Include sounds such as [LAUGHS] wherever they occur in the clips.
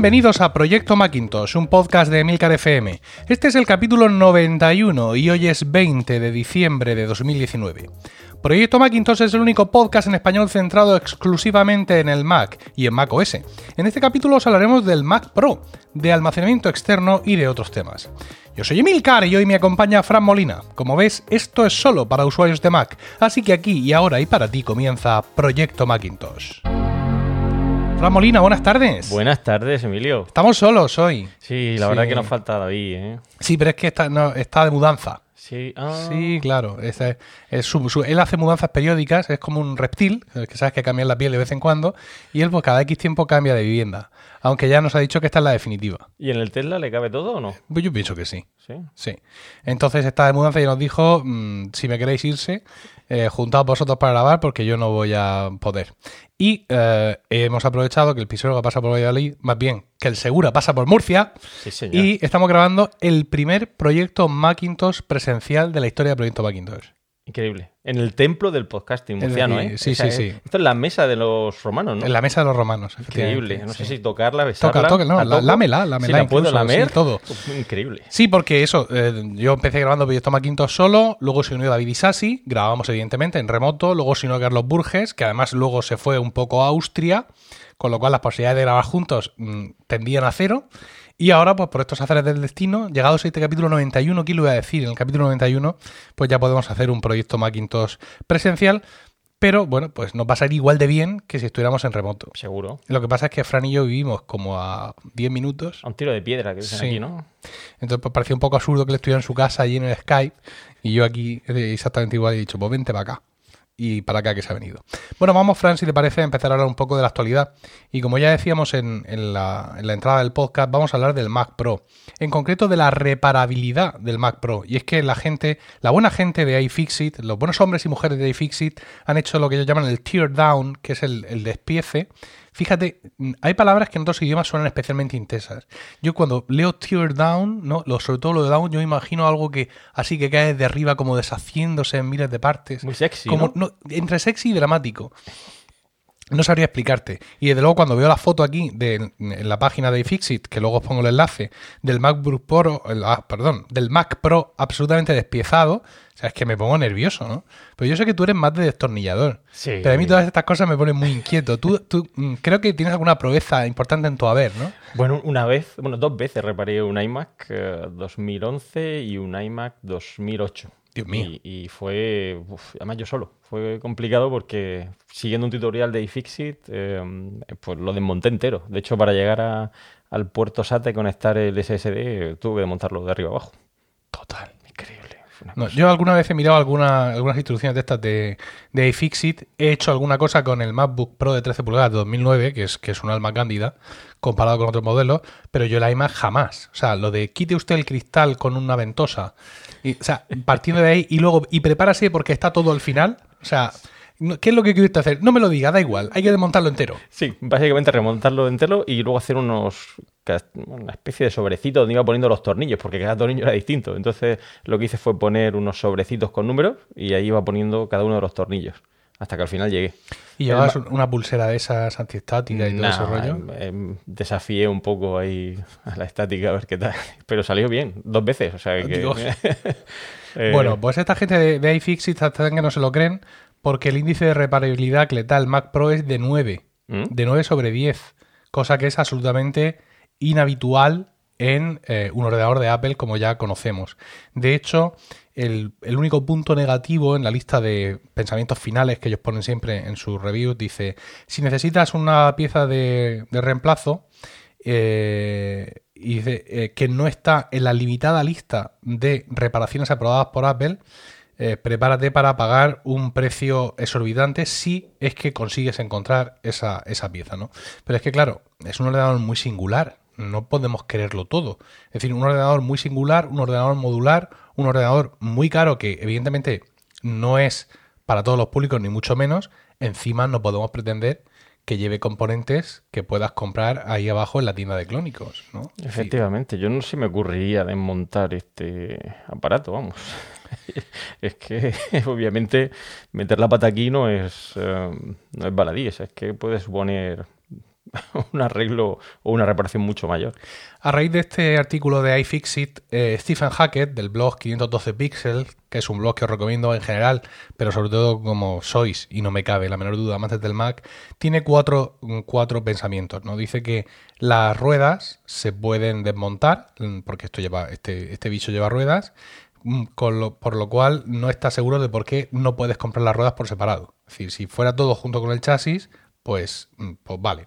Bienvenidos a Proyecto Macintosh, un podcast de Emilcar FM. Este es el capítulo 91 y hoy es 20 de diciembre de 2019. Proyecto Macintosh es el único podcast en español centrado exclusivamente en el Mac y en Mac OS. En este capítulo os hablaremos del Mac Pro, de almacenamiento externo y de otros temas. Yo soy Emilcar y hoy me acompaña Fran Molina. Como ves, esto es solo para usuarios de Mac, así que aquí y ahora y para ti comienza Proyecto Macintosh. Fran Molina, buenas tardes. Buenas tardes, Emilio. Estamos solos hoy. Sí, la verdad que nos falta David, ¿eh? Sí, pero es que está, no, está de mudanza. Sí, ah. Sí, claro. Es, es su- su- él hace mudanzas periódicas, es como un reptil, que sabes que cambia la piel de vez en cuando, y él pues cada X tiempo cambia de vivienda. Aunque ya nos ha dicho que esta es la definitiva. ¿Y en el Tesla le cabe todo o no? Pues yo pienso que sí. Sí. Sí. Entonces está de mudanza y nos dijo, mm, si me queréis irse, eh, juntaos vosotros para grabar porque yo no voy a poder. Y eh, hemos aprovechado que el Pisuerga pasa por Valladolid, más bien que el Segura pasa por Murcia, Sí, señor. y estamos grabando el primer proyecto Macintosh presencial de la historia del proyecto Macintosh. Increíble. En el templo del podcasting murciano, ¿eh? sí, Esa sí, es- sí. Esto es la mesa de los romanos, ¿no? En la mesa de los romanos. Increíble. No sé si tocarla, besarla. Toca, toca, no, lámela, lámela Si la puedo lamer. sí, todo. Increíble. Sí, porque eso, eh, yo empecé grabando Proyecto Macintosh solo, luego se unió David Isasi, grabamos evidentemente en remoto, luego se unió Carlos Burges, que además luego se fue un poco a Austria, con lo cual las posibilidades de grabar juntos mm, tendían a cero. Y ahora, pues por estos azares del destino, llegados a este capítulo 91, ¿qué lo iba a decir? En el capítulo 91, pues ya podemos hacer un proyecto Macintosh presencial, pero bueno, pues nos va a salir igual de bien que si estuviéramos en remoto. Seguro. Lo que pasa es que Fran y yo vivimos como a 10 minutos A un tiro de piedra que dicen Sí. aquí, ¿no? entonces pues, parecía un poco absurdo que él estuviera en su casa allí en el Skype y yo aquí eh, exactamente igual he dicho, pues vente para acá. Y para acá que se ha venido. Bueno, vamos, Fran, si te parece, a empezar a hablar un poco de la actualidad. Y como ya decíamos en, en la, en la entrada del podcast, vamos a hablar del Mac Pro. En concreto de la reparabilidad del Mac Pro. Y es que la gente, la buena gente de iFixit, los buenos hombres y mujeres de iFixit han hecho lo que ellos llaman el tear down, que es el despiece. Fíjate, mm, hay palabras que en otros idiomas suenan especialmente intensas. Yo cuando leo tear down, ¿no? Lo, sobre todo lo de down, yo me imagino algo que así que cae de arriba como deshaciéndose en miles de partes. Muy sexy, como, ¿no? entre sexy y dramático. No sabría explicarte. Y desde luego cuando veo la foto aquí de, en la página de iFixit, que luego os pongo el enlace, del MacBook Pro, el- ah, perdón, del Mac Pro absolutamente despiezado, o sea, es que me pongo nervioso, ¿no? Pero yo sé que tú eres más de destornillador. Sí. Pero a mí todas estas cosas me ponen muy inquieto. Tú, tú mm, creo que tienes alguna proeza importante en tu haber, ¿no? Bueno, una vez, bueno, dos veces reparé un iMac eh, 2011 y un iMac 2008. Dios mío. Y, y fue, uf, además yo solo, fue complicado porque siguiendo un tutorial de iFixit, eh, pues lo desmonté entero. De hecho, para llegar a- al puerto SATA y conectar el SSD, tuve que desmontarlo de arriba abajo. Total. Increíble. No, yo alguna vez he mirado alguna- algunas instrucciones de estas de, de iFixit. He hecho alguna cosa con el MacBook Pro de 13 pulgadas de 2009, que es, que es un alma cándida, comparado con otros modelos, pero yo el iMac jamás. O sea, lo de quite usted el cristal con una ventosa, y, o sea, partiendo de ahí y luego, y prepárase porque está todo al final. O sea, ¿qué es lo que quiere usted hacer? No me lo diga, da igual, hay que desmontarlo entero. Sí, básicamente remontarlo entero y luego hacer unos una especie de sobrecito donde iba poniendo los tornillos, porque cada tornillo era distinto. Entonces lo que hice fue poner unos sobrecitos con números y ahí iba poniendo cada uno de los tornillos. Hasta que al final llegué. Y llevabas una pulsera de esas antiestáticas y todo ese rollo. em, em, desafié un poco ahí a la estática a ver qué tal. [LAUGHS] Pero salió bien, dos veces. O sea que. Dios. [LAUGHS] Eh, Bueno, pues esta gente de, de iFixit hasta que no se lo creen, porque el índice de reparabilidad que le da el Mac Pro es de 9, ¿Mm? de 9 sobre 10, cosa que es absolutamente inhabitual en eh, un ordenador de Apple como ya conocemos. De hecho, el, único punto negativo en la lista de pensamientos finales que ellos ponen siempre en sus reviews dice, si necesitas una pieza de, de reemplazo, eh, y dice eh, que no está en la limitada lista de reparaciones aprobadas por Apple, eh, prepárate para pagar un precio exorbitante si es que consigues encontrar esa, esa pieza, ¿no? Pero es que, claro, es un ordenador muy singular, no podemos quererlo todo. Es decir, un ordenador muy singular, un ordenador modular, un ordenador muy caro que evidentemente no es para todos los públicos, ni mucho menos. Encima no podemos pretender que lleve componentes que puedas comprar ahí abajo en la tienda de clónicos, Efectivamente, yo no se me ocurriría desmontar este aparato, vamos. [LAUGHS] es que [LAUGHS] obviamente meter la pata aquí no es, eh, no es baladí, es que puede suponer [LAUGHS] un arreglo o una reparación mucho mayor. A raíz de este artículo de iFixit, eh, Stephen Hackett, del blog 512 Pixels, que es un blog que os recomiendo en general, pero sobre todo como sois, y no me cabe la menor duda, amantes del Mac, tiene cuatro, cuatro pensamientos. ¿no? Dice que las ruedas se pueden desmontar, mm, porque esto lleva, este, este bicho lleva ruedas, mm, por lo cual no está seguro de por qué no puedes comprar las ruedas por separado. Es decir, si fuera todo junto con el chasis, pues, mm, pues vale.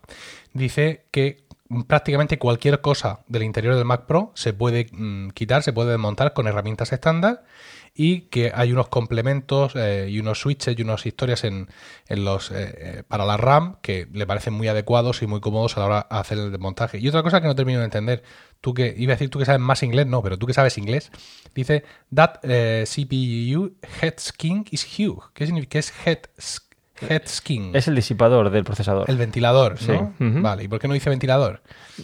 Dice que prácticamente cualquier cosa del interior del Mac Pro se puede mm, quitar, se puede desmontar con herramientas estándar y que hay unos complementos eh, y unos switches y unas historias en, los eh, eh, para la RAM que le parecen muy adecuados y muy cómodos a la hora de hacer el desmontaje. Y otra cosa que no termino de entender, tú que iba a decir tú que sabes más inglés, no, pero tú que sabes inglés, dice that CPU head skin is huge. ¿Qué significa? ¿Qué es head Headskin. Es el disipador del procesador. El ventilador, ¿no? Vale, ¿y por qué no dice ventilador?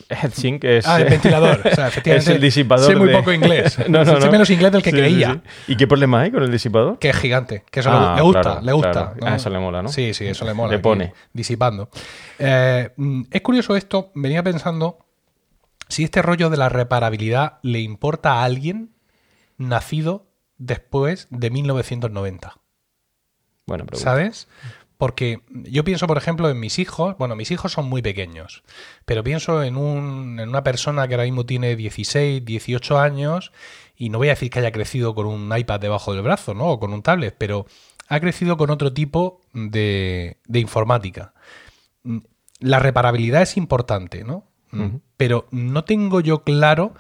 Headsink es... Ah, el ventilador. O sea, efectivamente, [LAUGHS] es el disipador Sé muy poco inglés. [LAUGHS] no, no, sé menos inglés del que creía. ¿Y qué problema hay con el disipador? Que es gigante. Que eso le gusta, le gusta. Ah, eso le mola, ¿no? Sí, sí, eso le mola. Le pone. Disipando. Eh, mm, es curioso esto. Venía pensando si este rollo de la reparabilidad le importa a alguien nacido después de 1990. Bueno, ¿Sabes? Porque yo pienso, por ejemplo, en mis hijos. Bueno, mis hijos son muy pequeños. Pero pienso en, un, en una persona que ahora mismo tiene 16, 18 años. Y no voy a decir que haya crecido con un iPad debajo del brazo, ¿no? O con un tablet. Pero ha crecido con otro tipo de, de informática. La reparabilidad es importante, ¿no? Pero no tengo yo claro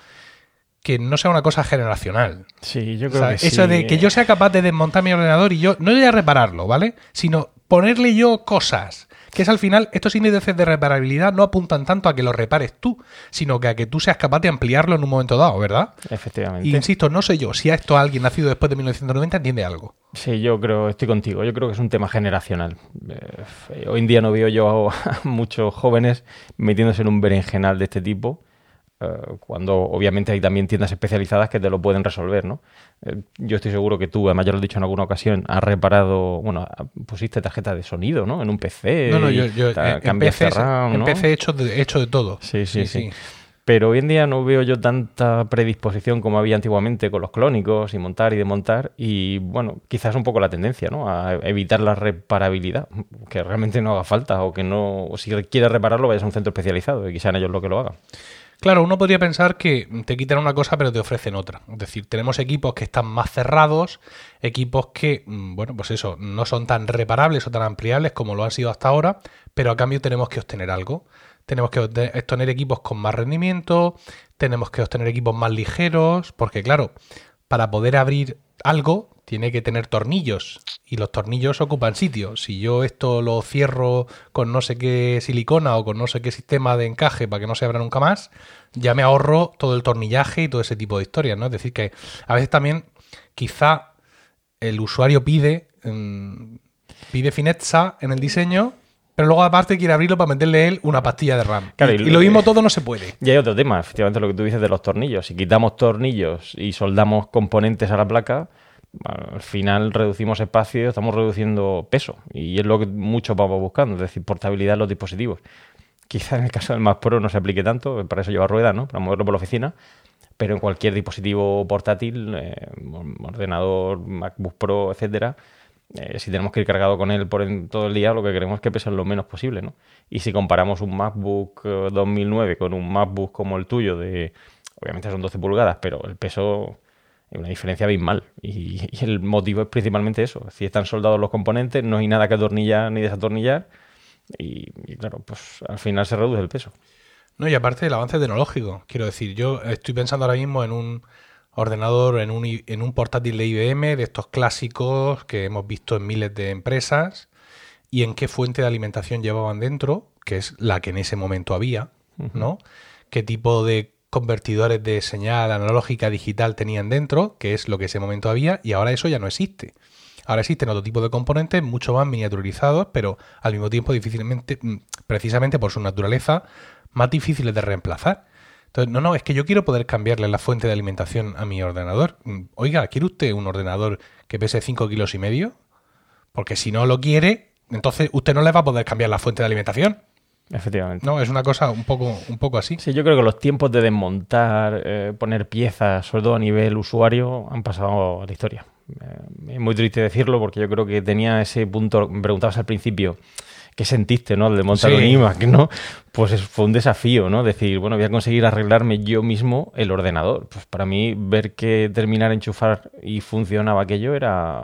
que no sea una cosa generacional. Sí, yo creo que Eso de que yo sea capaz de desmontar mi ordenador y yo no voy a repararlo, ¿vale? Sino ponerle yo cosas. Que es al final, estos índices de reparabilidad no apuntan tanto a que lo repares tú, sino que a que tú seas capaz de ampliarlo en un momento dado, ¿verdad? Efectivamente. Y insisto, no sé yo, si a esto alguien nacido después de 1990 entiende algo. Sí, yo creo, estoy contigo, yo creo que es un tema generacional. Eh, hoy en día no veo yo a [LAUGHS] muchos jóvenes metiéndose en un berenjenal de este tipo eh, cuando obviamente hay también tiendas especializadas que te lo pueden resolver, ¿no? Eh, yo estoy seguro que tú, además ya lo he dicho en alguna ocasión, has reparado, bueno, pusiste tarjeta de sonido, ¿no? En un PC. No, no, yo, yo en PC, RAM, hecho de, hecho de todo. Sí sí, sí, Pero hoy en día no veo yo tanta predisposición como había antiguamente con los clónicos y montar y desmontar. Y bueno, quizás un poco la tendencia, ¿no? A evitar la reparabilidad, que realmente no haga falta o que no, o si quieres repararlo, vayas a un centro especializado y quizás ellos lo que lo hagan. Claro, uno podría pensar que te quitan una cosa pero te ofrecen otra. Es decir, tenemos equipos que están más cerrados, equipos que, mm, bueno, pues eso, no son tan reparables o tan ampliables como lo han sido hasta ahora, pero a cambio tenemos que obtener algo. Tenemos que obtener equipos con más rendimiento, tenemos que obtener equipos más ligeros, porque claro, para poder abrir algo tiene que tener tornillos y los tornillos ocupan sitio. Si yo esto lo cierro con no sé qué silicona o con no sé qué sistema de encaje para que no se abra nunca más, ya me ahorro todo el tornillaje y todo ese tipo de historias, ¿no? Es decir, que a veces también quizá el usuario pide, mm, pide fineza en el diseño, pero luego aparte quiere abrirlo para meterle él una pastilla de RAM. y, y, lo mismo todo no se puede. Y hay otro tema, efectivamente lo que tú dices de los tornillos. Si quitamos tornillos y soldamos componentes a la placa, al final reducimos espacio, estamos reduciendo peso y es lo que muchos vamos buscando, es decir, portabilidad de los dispositivos. Quizá en el caso del Mac Pro no se aplique tanto, para eso lleva rueda, ¿no? Para moverlo por la oficina, pero en cualquier dispositivo portátil, eh, ordenador, MacBook Pro, etcétera, eh, si tenemos que ir cargado con él por todo el día, lo que queremos es que pese lo menos posible, ¿no? Y si comparamos un MacBook 2009 eh, con un MacBook como el tuyo de, obviamente son 12 pulgadas, pero el peso es una diferencia abismal. Y, [LAUGHS] y, el motivo es principalmente eso. Si están soldados los componentes, no hay nada que atornillar ni desatornillar. Y, claro, pues al final se reduce el peso. No, y aparte del avance tecnológico. Quiero decir, yo estoy pensando ahora mismo en un ordenador, en un, en un portátil de IBM, de estos clásicos que hemos visto en miles de empresas, y en qué fuente de alimentación llevaban dentro, que es la que en ese momento había, ¿no? Qué tipo de convertidores de señal analógica digital tenían dentro, que es lo que ese momento había, y ahora eso ya no existe. Ahora existen otro tipo de componentes mucho más miniaturizados, pero al mismo tiempo difícilmente, mm, precisamente por su naturaleza, más difíciles de reemplazar. Entonces, no, no, es que yo quiero poder cambiarle la fuente de alimentación a mi ordenador. Mm, oiga, ¿quiere usted un ordenador que pese 5 kilos y medio? Porque si no lo quiere, entonces usted no le va a poder cambiar la fuente de alimentación. Efectivamente. No, es una cosa un poco, un poco así. Sí, yo creo que los tiempos de desmontar, eh, poner piezas, sobre todo a nivel usuario, han pasado a la historia. Eh, es muy triste decirlo porque yo creo que tenía ese punto, me preguntabas al principio, ¿qué sentiste, no? De montar Sí. un iMac, ¿no? Pues es- fue un desafío, ¿no? Decir, bueno, voy a conseguir arreglarme yo mismo el ordenador. Pues para mí, ver que terminar enchufar y funcionaba aquello era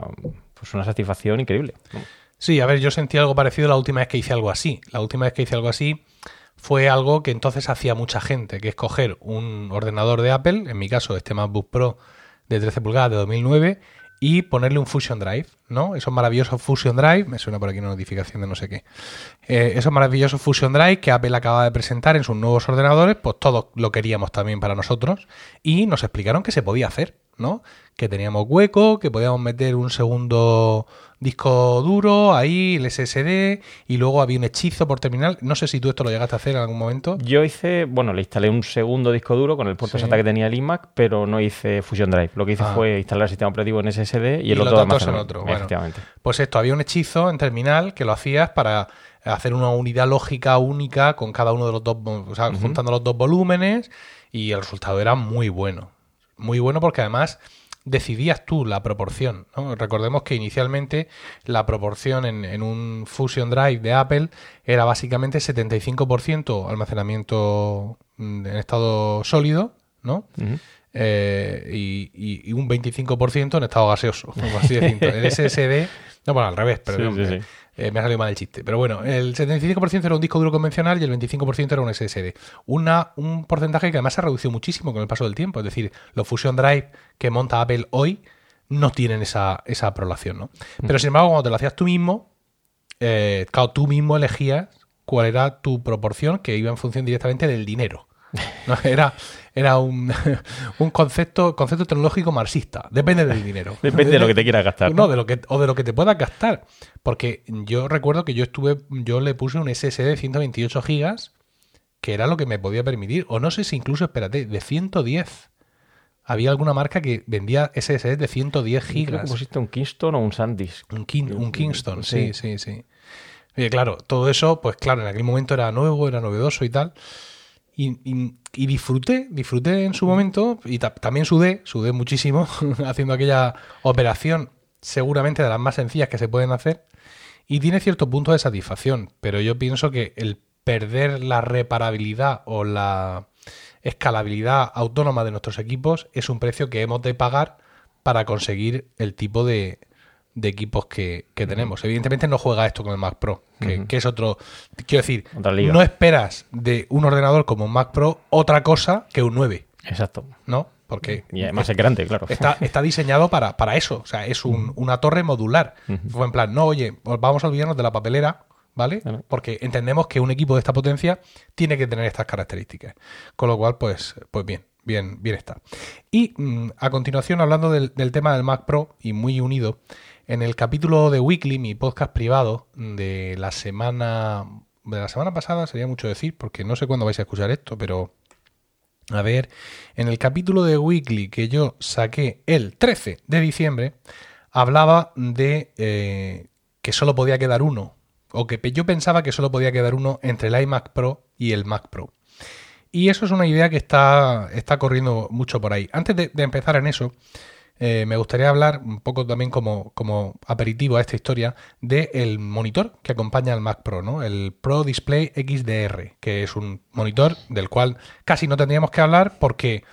pues una satisfacción increíble. Sí, a ver, yo sentí algo parecido la última vez que hice algo así. La última vez que hice algo así fue algo que entonces hacía mucha gente, que es coger un ordenador de Apple, en mi caso este MacBook Pro de 13 pulgadas de 2009, y ponerle un Fusion Drive, ¿no? Esos maravillosos Fusion Drive, me suena por aquí una notificación de no sé qué. Eh, esos maravillosos Fusion Drive que Apple acaba de presentar en sus nuevos ordenadores, pues todos lo queríamos también para nosotros, y nos explicaron que se podía hacer, ¿no? Que teníamos hueco, que podíamos meter un segundo disco duro, ahí el SSD, y luego había un hechizo por terminal. No sé si tú esto lo llegaste a hacer en algún momento. Yo hice, bueno, le instalé un segundo disco duro con el puerto Sí. SATA que tenía el iMac, pero no hice Fusion Drive. Lo que hice Ah. fue instalar el sistema operativo en SSD y, Y el los otro datos en otro, bueno. Pues esto, había un hechizo en terminal que lo hacías para hacer una unidad lógica única con cada uno de los dos, o sea, juntando los dos volúmenes y el resultado era muy bueno. Muy bueno porque además decidías tú la proporción. ¿no? Recordemos que inicialmente la proporción en, en un Fusion Drive de Apple era básicamente 75% almacenamiento mm, en estado sólido, ¿no? Eh, y, y- y un 25% en estado gaseoso, [LAUGHS] como así decirlo. El SSD, no, bueno, al revés, pero Sí, sí, sí. eh, me ha salido mal el chiste. Pero bueno, el 75% era un disco duro convencional y el 25% era un SSD. Una, un porcentaje que además se ha reducido muchísimo con el paso del tiempo. Es decir, los Fusion Drive que monta Apple hoy no tienen esa, esa prolación, ¿no? Pero sin embargo, cuando te lo hacías tú mismo, eh, claro, tú mismo elegías cuál era tu proporción que iba en función directamente del dinero. [LAUGHS] ¿no? Era, era un, [LAUGHS] un concepto, concepto tecnológico marxista. Depende del dinero. Depende de lo que te quieras gastar. No, de lo que, o de lo que te puedas gastar. Porque yo recuerdo que yo estuve, yo le puse un SSD de 128 gigas, que era lo que me podía permitir. O no sé si incluso, espérate, de 110. Había alguna marca que vendía SSD de 110 Creo que gigas. pusiste un Kingston o un SanDisk. Un, King- un Kingston, sí, Sí. sí, sí. Oye, claro, todo eso, pues claro, en aquel momento era nuevo, era novedoso y tal. Y, disfruté, disfruté en su momento y ta- también sudé, sudé muchísimo [LAUGHS] haciendo aquella operación, seguramente de las más sencillas que se pueden hacer. Y tiene cierto punto de satisfacción, pero yo pienso que el perder la reparabilidad o la escalabilidad autónoma de nuestros equipos es un precio que hemos de pagar para conseguir el tipo de, de equipos que, que tenemos. Evidentemente no juega esto con el Mac Pro, que, es otro... Quiero decir, no esperas de un ordenador como un Mac Pro otra cosa que un 9, Exacto. ¿no? Porque Y además es grande, claro. está, [LAUGHS] está diseñado para, para eso. O sea, es un- una torre modular. Fue en plan, no, oye, vamos a olvidarnos de la papelera, ¿vale? Porque entendemos que un equipo de esta potencia tiene que tener estas características. Con lo cual, pues, pues bien, bien, bien está. Y mm, a continuación, hablando del, del tema del Mac Pro y muy unido, en el capítulo de Weekly, mi podcast privado de la semana de la semana pasada, sería mucho decir, porque no sé cuándo vais a escuchar esto, pero a ver, en el capítulo de Weekly que yo saqué el 13 de diciembre, hablaba de eh, que solo podía quedar uno, o que yo pensaba que solo podía quedar uno entre el iMac Pro y el Mac Pro. Y eso es una idea que está, está corriendo mucho por ahí. Antes de empezar en eso, eh, me gustaría hablar un poco también como, aperitivo a esta historia del monitor que acompaña al Mac Pro, ¿no? El Pro Display XDR, que es un monitor del cual casi no tendríamos que hablar porque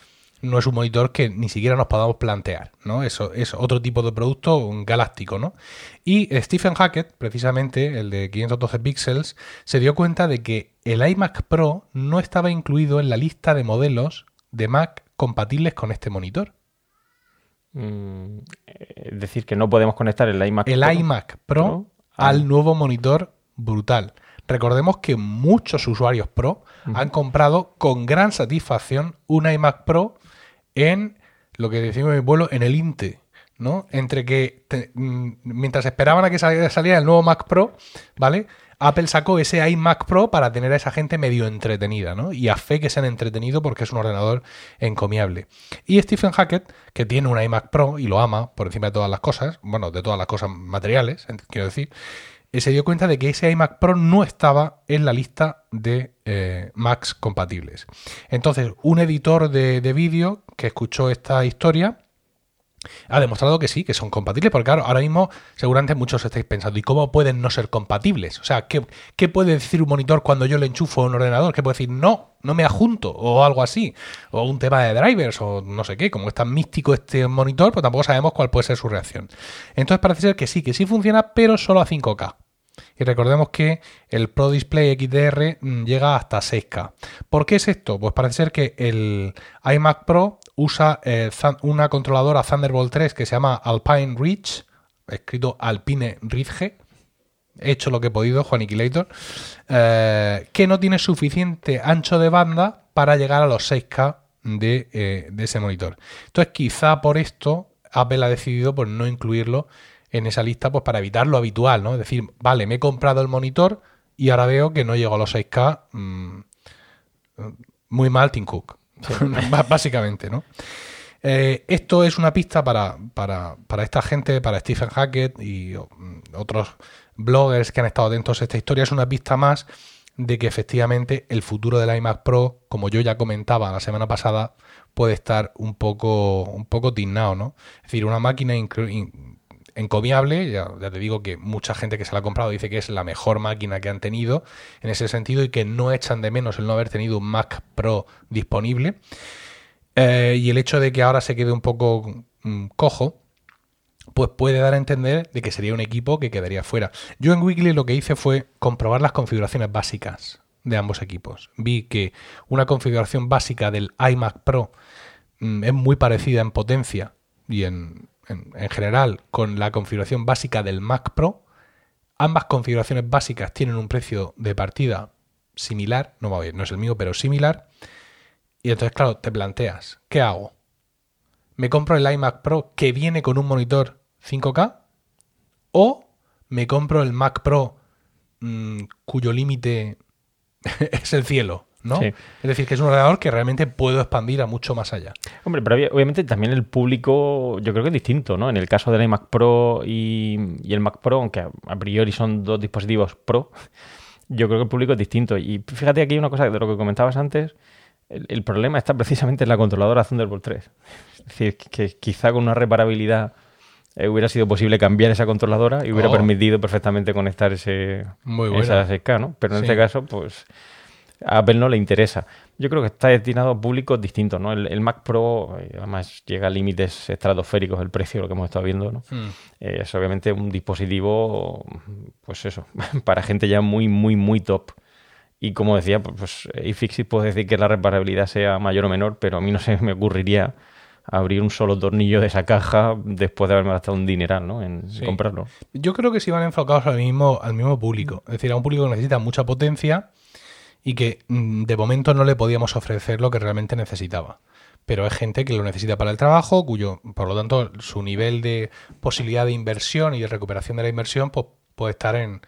no es un monitor que ni siquiera nos podamos plantear, ¿no? Eso es otro tipo de producto, un galáctico, ¿no? Y Stephen Hackett, precisamente, el de 512 píxeles, se dio cuenta de que el iMac Pro no estaba incluido en la lista de modelos de Mac compatibles con este monitor. Mm, Es decir, que no podemos conectar el iMac el Pro. iMac Pro Pro Ah. al nuevo monitor brutal. Recordemos que muchos usuarios Pro han comprado con gran satisfacción un iMac Pro en lo que decimos en mi pueblo, en el INTE. ¿no? Entre que te- mm, mientras esperaban a que saliera, saliera el nuevo Mac Pro, ¿vale? Apple sacó ese iMac Pro para tener a esa gente medio entretenida, ¿no? Y a fe que se han entretenido porque es un ordenador encomiable. Y Stephen Hackett, que tiene un iMac Pro y lo ama por encima de todas las cosas, bueno, de todas las cosas materiales, quiero decir, eh, se dio cuenta de que ese iMac Pro no estaba en la lista de eh, Macs compatibles. Entonces, un editor de, de vídeo que escuchó esta historia ha demostrado que sí, que son compatibles, porque claro, ahora mismo seguramente muchos estáis pensando, ¿y cómo pueden no ser compatibles? O sea, ¿qué, puede decir un monitor cuando yo le enchufo un ordenador? ¿Qué puede decir? No, no me adjunto, o algo así, o un tema de drivers, o no sé qué, como es tan místico este monitor, pues tampoco sabemos cuál puede ser su reacción. Entonces parece ser que sí, que sí funciona, pero solo a 5K. Y recordemos que el Pro Display XDR mm, llega hasta 6K. ¿Por qué es esto? Pues parece ser que el iMac Pro usa eh, una controladora Thunderbolt 3 que se llama Alpine Reach, escrito Alpine Ridge. He hecho lo que he podido, Juan eh, que no tiene suficiente ancho de banda para llegar a los 6K eh, de, ese monitor. Entonces, quizá por esto Apple ha decidido pues, no incluirlo en esa lista pues, para evitar lo habitual, ¿no? Es decir, vale, me he comprado el monitor y ahora veo que no llego a los 6K. Mm, muy mal Tim Cook. [LAUGHS] básicamente, ¿no? Eh, esto es una pista para, para, esta gente, para Stephen Hackett y mm, otros bloggers que han estado atentos a esta historia. Es una pista más de que efectivamente el futuro del iMac Pro, como yo ya comentaba la semana pasada, puede estar un poco, un poco tiznado, ¿no? Es decir, una máquina encomiable, ya, te digo que mucha gente que se la ha comprado dice que es la mejor máquina que han tenido en ese sentido y que no echan de menos el no haber tenido un Mac Pro disponible. Eh, y el hecho de que ahora se quede un poco mm, cojo, pues puede dar a entender de que sería un equipo que quedaría fuera. Yo en Weekly lo que hice fue comprobar las configuraciones básicas de ambos equipos. Vi que una configuración básica del iMac Pro mm, es muy parecida en potencia y en, en, general con la configuración básica del Mac Pro. Ambas configuraciones básicas tienen un precio de partida similar, no, no es el mío, pero similar. Y entonces, claro, te planteas, ¿qué hago? ¿Me compro el iMac Pro que viene con un monitor 5K? ¿O me compro el Mac Pro mm, cuyo límite [LAUGHS] es el cielo? ¿No? Es decir, que es un ordenador que realmente puedo expandir a mucho más allá. Hombre, pero obviamente también el público yo creo que es distinto, ¿no? En el caso del iMac Pro y, el Mac Pro, aunque a, priori son dos dispositivos Pro, [LAUGHS] yo creo que el público es distinto. Y fíjate aquí una cosa de lo que comentabas antes, el, problema está precisamente en la controladora Thunderbolt 3. [LAUGHS] Es decir, que quizá con una reparabilidad eh, hubiera sido posible cambiar esa controladora y hubiera oh. permitido perfectamente conectar ese, esa SK, ¿no? Pero en este caso, pues a Apple no le interesa. Yo creo que está destinado a públicos distintos, ¿no? El, Mac Pro, eh, además, llega a límites estratosféricos el precio, lo que hemos estado viendo, ¿no? Hmm. Eh, es obviamente un dispositivo, pues eso, [LAUGHS] para gente ya muy, muy, muy top. Y como decía, pues, pues iFixit puede decir que la reparabilidad sea mayor o menor, pero a mí no se me ocurriría abrir un solo tornillo de esa caja después de haberme gastado un dineral ¿no? en comprarlo. Yo creo que sí van enfocados al mismo, al mismo público. Es decir, a un público que necesita mucha potencia y que mm, de momento no le podíamos ofrecer lo que realmente necesitaba. Pero hay gente que lo necesita para el trabajo, cuyo, por lo tanto, su nivel de posibilidad de inversión y de recuperación de la inversión pues, puede estar en,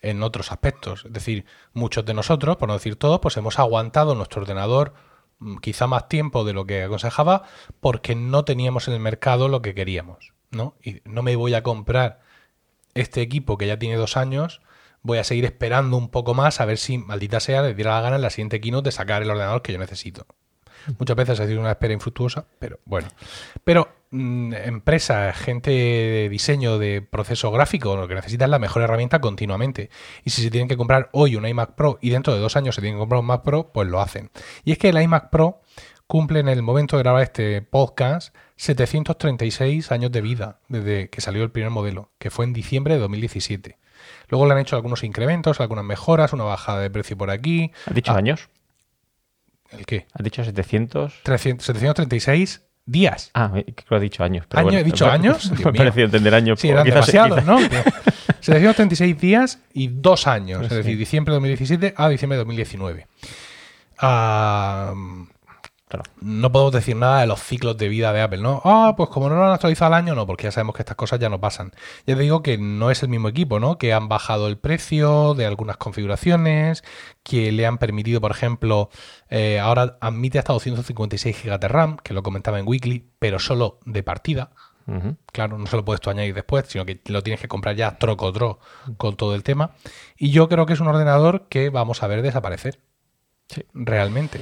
en otros aspectos. Es decir, muchos de nosotros, por no decir todos, pues hemos aguantado nuestro ordenador mm, quizá más tiempo de lo que aconsejaba porque no teníamos en el mercado lo que queríamos. ¿no? Y no me voy a comprar este equipo que ya tiene dos años voy a seguir esperando un poco más a ver si, maldita sea, le diera la gana en la siguiente keynote de sacar el ordenador que yo necesito. Muchas veces ha sido una espera infructuosa, pero bueno. Pero mm, empresa, gente de diseño, de proceso gráfico, lo que necesita es la mejor herramienta continuamente. Y si se tienen que comprar hoy un iMac Pro y dentro de dos años se tienen que comprar un Mac Pro, pues lo hacen. Y es que el iMac Pro cumple en el momento de grabar este podcast 736 años de vida desde que salió el primer modelo, que fue en diciembre de 2017. Luego le han hecho algunos incrementos, algunas mejoras, una bajada de precio por aquí. ¿Has dicho ah, años? ¿El qué? ¿Has dicho 700? 736 días. Ah, creo que has dicho años. ¿Año? ¿He dicho años? Me ha [LAUGHS] parecido entender años. Sí, eran demasiados, ¿no? [LAUGHS] [LAUGHS] 736 días y dos años. es decir, diciembre de 2017 a diciembre de 2019. Ah... No podemos decir nada de los ciclos de vida de Apple, ¿no? Ah, pues como no lo han actualizado al año, no, porque ya sabemos que estas cosas ya no pasan. Ya te digo que no es el mismo equipo, ¿no? Que han bajado el precio de algunas configuraciones, que le han permitido, por ejemplo, eh, ahora admite hasta 256 GB de RAM, que lo comentaba en Weekly, pero solo de partida. Claro, no se lo puedes tú añadir después, sino que lo tienes que comprar ya troco tro con todo el tema. Y yo creo que es un ordenador que vamos a ver desaparecer. Sí. Realmente.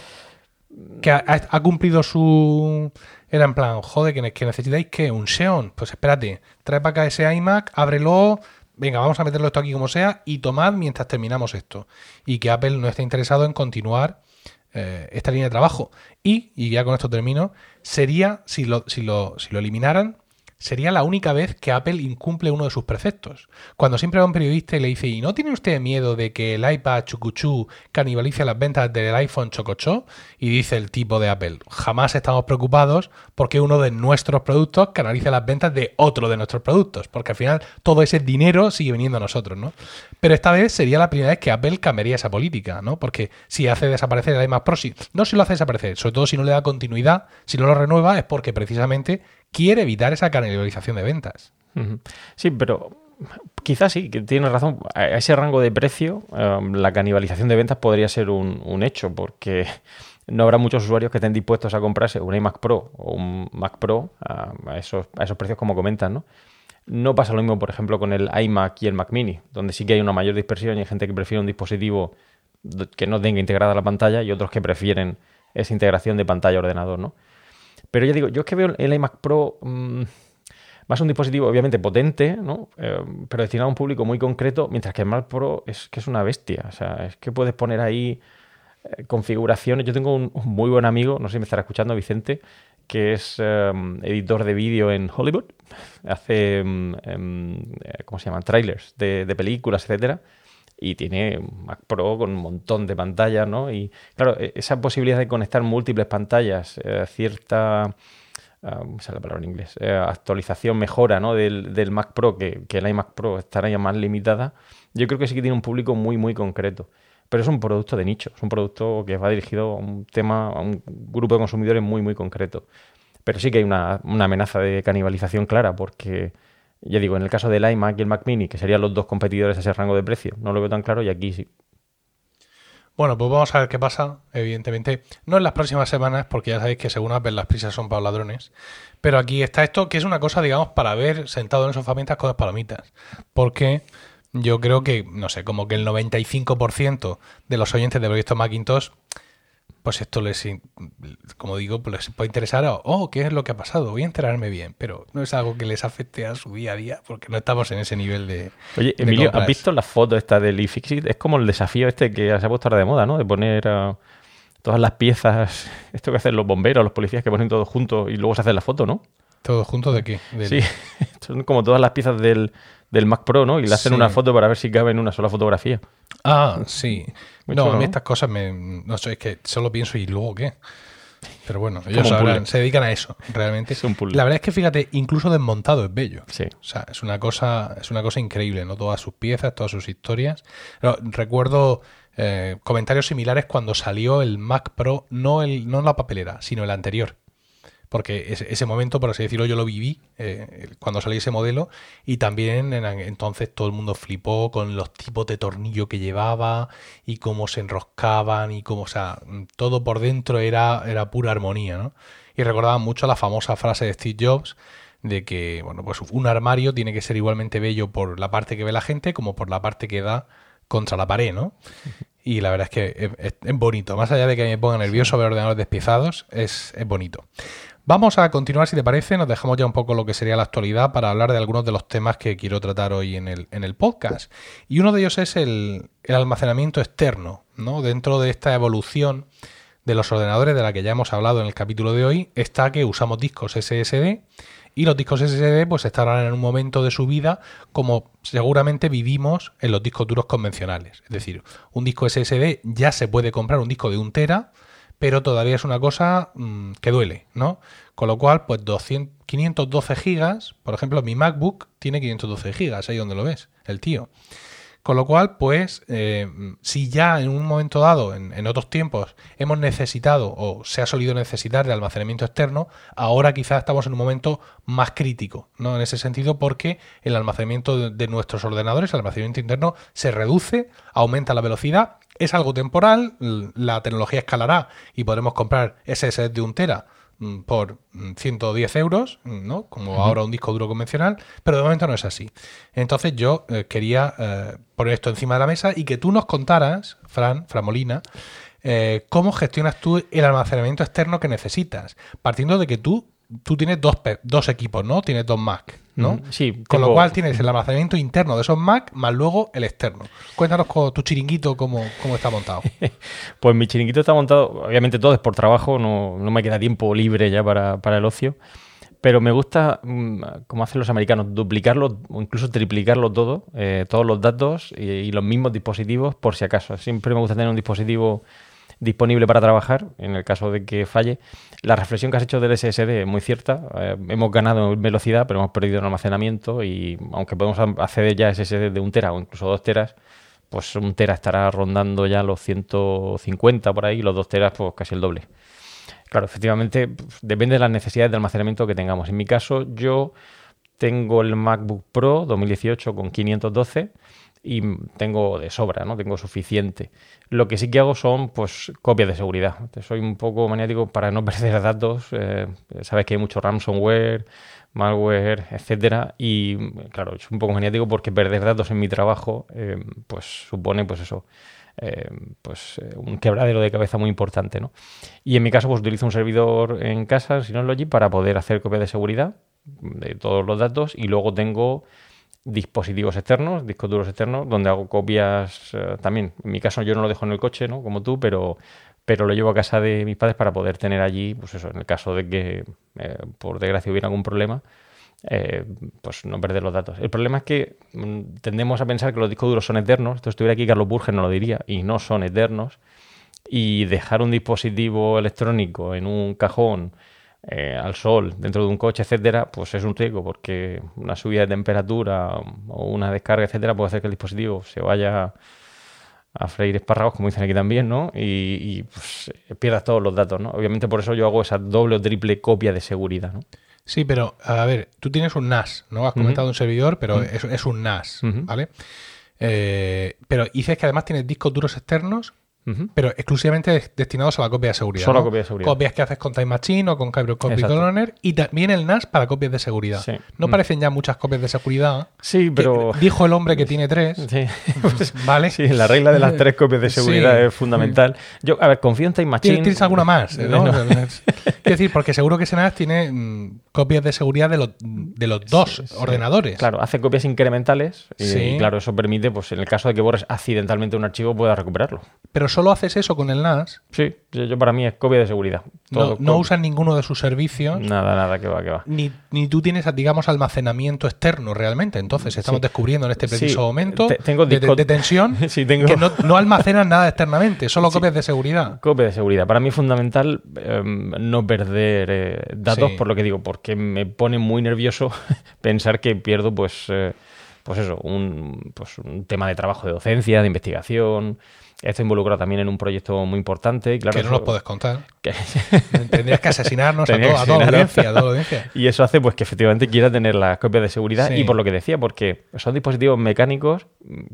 Que ha, cumplido su. Era en plan, joder, que, necesitáis que un Xeon. Pues espérate, trae para acá ese iMac, ábrelo, venga, vamos a meterlo esto aquí como sea y tomad mientras terminamos esto. Y que Apple no esté interesado en continuar eh, esta línea de trabajo. Y, y ya con esto termino, sería, si lo, si lo, si lo eliminaran, sería la única vez que Apple incumple uno de sus preceptos. Cuando siempre va un periodista y le dice, ¿y no tiene usted miedo de que el iPad Chucuchú canibalice las ventas del iPhone Chocochó? Y dice el tipo de Apple, jamás estamos preocupados porque uno de nuestros productos canalice las ventas de otro de nuestros productos, porque al final todo ese dinero sigue viniendo a nosotros, ¿no? Pero esta vez sería la primera vez que Apple cambiaría esa política, ¿no? Porque si hace desaparecer el iMac Pro, si, no si lo hace desaparecer, sobre todo si no le da continuidad, si no lo renueva, es porque precisamente quiere evitar esa canibalización de ventas. Sí, pero quizás sí, que tienes razón. A ese rango de precio, em, la canibalización de ventas podría ser un, hecho, porque [LAUGHS] no habrá muchos usuarios que estén dispuestos a comprarse un iMac Pro o un Mac Pro a, esos, precios como comentan, ¿no? No pasa lo mismo, por ejemplo, con el iMac y el Mac Mini, donde sí que hay una mayor dispersión y hay gente que prefiere un dispositivo que no tenga integrada la pantalla y otros que prefieren esa integración de pantalla-ordenador, ¿no? Pero ya digo, yo es que veo el iMac Pro mm, más un dispositivo obviamente potente, ¿no? Eh, pero destinado a un público muy concreto, mientras que el Mac Pro es que es una bestia. O sea, es que puedes poner ahí eh, configuraciones. Yo tengo un, muy buen amigo, no sé si me estará escuchando, Vicente, que es em, editor de vídeo en Hollywood. [LAUGHS] Hace, em, em, eh, ¿cómo se llaman? Trailers de, de películas, etcétera y tiene Mac Pro con un montón de pantallas, ¿no? Y claro, e, esa posibilidad de conectar múltiples pantallas, eh, cierta, uh, la palabra en inglés, eh, actualización, mejora, ¿no? Del, Mac Pro, que, que el iMac Pro estará ya más limitada, yo creo que sí que tiene un público muy, muy concreto. Pero es un producto de nicho, es un producto que va dirigido a un tema, a un grupo de consumidores muy, muy concreto. Pero sí que hay una, una amenaza de canibalización clara, porque ya digo, en el caso del iMac y el Mac Mini, que serían los dos competidores a ese rango de precio, no lo veo tan claro y aquí sí. Bueno, pues vamos a ver qué pasa, evidentemente. No en las próximas semanas, porque ya sabéis que según Apple las prisas son para ladrones. Pero aquí está esto, que es una cosa, digamos, para ver sentado en sofá mientras con las palomitas. Porque yo creo que, no sé, como que el 95% de los oyentes de Proyecto Macintosh pues esto les, como digo, pues les puede interesar, oh, ¿qué es lo que ha pasado? Voy a enterarme bien, pero no es algo que les afecte a su día a día porque no estamos en ese nivel de... Oye, Emilio, ¿has visto la foto esta del iFixit? Es como el desafío este que se ha puesto ahora de moda, ¿no? De poner todas las piezas, [LAUGHS] esto que hacen los bomberos, los policías que ponen todo juntos y luego se hace la foto, ¿no? ¿Todo junto de qué? Sí, [LAUGHS] son como todas las piezas del, Mac Pro, ¿no? Y le hacen una foto para ver si cabe en una sola fotografía. Ah, sí. no, a mí estas cosas me. No sé, es que solo pienso y luego qué. Pero bueno, ellos se dedican a eso, realmente. la verdad es que fíjate, incluso desmontado es bello. Sí. O sea, es una cosa, es una cosa increíble, ¿no? Todas sus piezas, todas sus historias. recuerdo eh, comentarios similares cuando salió el Mac Pro, no el, no la papelera, sino el anterior porque ese, momento, por así decirlo, yo lo viví eh, cuando salió ese modelo y también en, entonces todo el mundo flipó con los tipos de tornillo que llevaba y cómo se enroscaban y cómo, o sea, todo por dentro era, era pura armonía, ¿no? Y recordaba mucho la famosa frase de Steve Jobs de que, bueno, pues un armario tiene que ser igualmente bello por la parte que ve la gente como por la parte que da contra la pared, ¿no? Y la verdad es que es, bonito. Más allá de que me ponga nervioso ver ordenadores despiezados, es, es bonito. Vamos a continuar, si te parece, nos dejamos ya un poco lo que sería la actualidad para hablar de algunos de los temas que quiero tratar hoy en el, el podcast. Y uno de ellos es el, almacenamiento externo, ¿no? Dentro de esta evolución de los ordenadores de la que ya hemos hablado en el capítulo de hoy, está que usamos discos SSD y los discos SSD pues estarán en un momento de su vida como seguramente vivimos en los discos duros convencionales. Es decir, un disco SSD ya se puede comprar un disco de un tera, pero todavía es una cosa mm, que duele, ¿no? Con lo cual, pues 200, 512 gigas, por ejemplo, mi MacBook tiene 512 gigas, ahí donde lo ves, el tío. Con lo cual, pues, eh, si ya en un momento dado, en, otros tiempos, hemos necesitado o se ha solido necesitar de almacenamiento externo, ahora quizás estamos en un momento más crítico, ¿no? En ese sentido, porque el almacenamiento de nuestros ordenadores, el almacenamiento interno, se reduce, aumenta la velocidad es algo temporal, la tecnología escalará y podremos comprar SSD de un tera mm, por mm, 110 euros, mm, ¿no? Como ahora un disco duro convencional, pero de momento no es así. Entonces yo eh, quería eh, poner esto encima de la mesa y que tú nos contaras, Fran, Fran Molina, eh, cómo gestionas tú el almacenamiento externo que necesitas, partiendo de que tú, tú tienes dos, dos equipos, ¿no? Tienes dos Mac, ¿no? Mm, sí, Con lo cual tienes el almacenamiento interno de esos Mac más luego el externo. Cuéntanos con tu chiringuito cómo, cómo está montado. [LAUGHS] Pues mi chiringuito está montado, obviamente todo es por trabajo, no, no me queda tiempo libre ya para, para el ocio, pero me gusta, mm, como hacen los americanos, duplicarlo o incluso triplicarlo todo, eh, todos los datos y, y los mismos dispositivos por si acaso. Siempre me gusta tener un dispositivo disponible para trabajar en el caso de que falle. La reflexión que has hecho del SSD es muy cierta. Eh, hemos ganado en velocidad, pero hemos perdido en almacenamiento y aunque podemos acceder ya a SSD de un tera o incluso dos teras, pues un tera estará rondando ya los 150 por ahí y los dos teras pues casi el doble. Claro, efectivamente, depende de las necesidades de almacenamiento que tengamos. En mi caso, yo tengo el MacBook Pro 2018 con 512 y tengo de sobra, ¿no? Tengo suficiente. Lo que sí que hago son, pues, copias de seguridad. Soy un poco maniático para no [LAUGHS] perder datos. eh, sabes que hay mucho ransomware, malware, etcétera. Y, claro, soy un poco maniático porque perder datos en mi trabajo, eh, pues, supone, pues eso, eh, pues un quebradero de cabeza muy importante, ¿no? Y en mi caso, pues utilizo un servidor en casa, Synology, para poder hacer copias de seguridad de todos los datos y luego tengo dispositivos externos, discos duros externos, donde hago copias eh, también. En mi caso yo no lo dejo en el coche, ¿no? Como tú, pero, pero lo llevo a casa de mis padres para poder tener allí, pues eso, en el caso de que eh, por desgracia hubiera algún problema, eh, pues no perder los datos. El problema es que mm, tendemos a pensar que los discos duros son eternos. Esto estuviera aquí Carlos Burger no lo diría, y no son eternos. Y dejar un dispositivo electrónico en un cajón eh, al sol dentro de un coche, etcétera, pues es un riesgo porque una subida de temperatura o una descarga, etcétera, puede hacer que el dispositivo se vaya a freír espárragos, como dicen aquí también, ¿no? Y, y, pues, pierdas todos los datos, ¿no? Obviamente por eso yo hago esa doble o triple copia de seguridad, ¿no? Sí, pero a ver, tú tienes un NAS, ¿no? Has comentado un servidor, pero Ujú. es, es un NAS. ¿vale? Eh, pero dices que además tienes discos duros externos, Pero exclusivamente des- destinados a la copia de seguridad. Solo ¿no? copia de seguridad. Copias que haces con Time Machine o con Exacto. Cloner y también el NAS para copias de seguridad. Sí. No Mm. parecen ya muchas copias de seguridad. Sí, pero... dijo el hombre que tiene tres, [LAUGHS] Sí, pues, [LAUGHS] ¿vale? sí, la regla de las tres copias de seguridad Sí. es fundamental. Yo, a ver, confío en Time Machine. ¿Tienes, tienes alguna más? [LAUGHS] ¿no? No. Quiero decir, porque seguro que ese NAS tiene mm, copias de seguridad de los, de los dos Sí, ordenadores. Claro, hace copias incrementales y claro, eso permite, pues en el caso de que borres accidentalmente un archivo, puedas recuperarlo. Pero solo haces eso con el NAS. Sí, yo, para mí es copia de seguridad. No, Todo no usas ninguno de sus servicios. Nada, nada, que va, que va. Ni, ni tú tienes, digamos, almacenamiento externo realmente. Entonces, estamos Sí. descubriendo en este preciso Sí, momento te- tengo de, de- tensión [LAUGHS] Sí, tengo- que no, no almacenan nada externamente, solo copias de seguridad. Copia de seguridad. Para mí es fundamental em, no perder eh, datos, por lo que digo, porque me pone muy nervioso [LAUGHS] pensar que pierdo, pues, eh, pues eso, un, pues un tema de trabajo de docencia, de investigación. Estoy involucrado también en un proyecto muy importante. Claro, que no eso- nos puedes contar. que- [LAUGHS] Tendrías que asesinarnos a, Tendría to- que a toda audiencia. a toda la audiencia. [LAUGHS] Y eso hace pues que efectivamente quiera tener las copias de seguridad Sí. y por lo que decía, porque son dispositivos mecánicos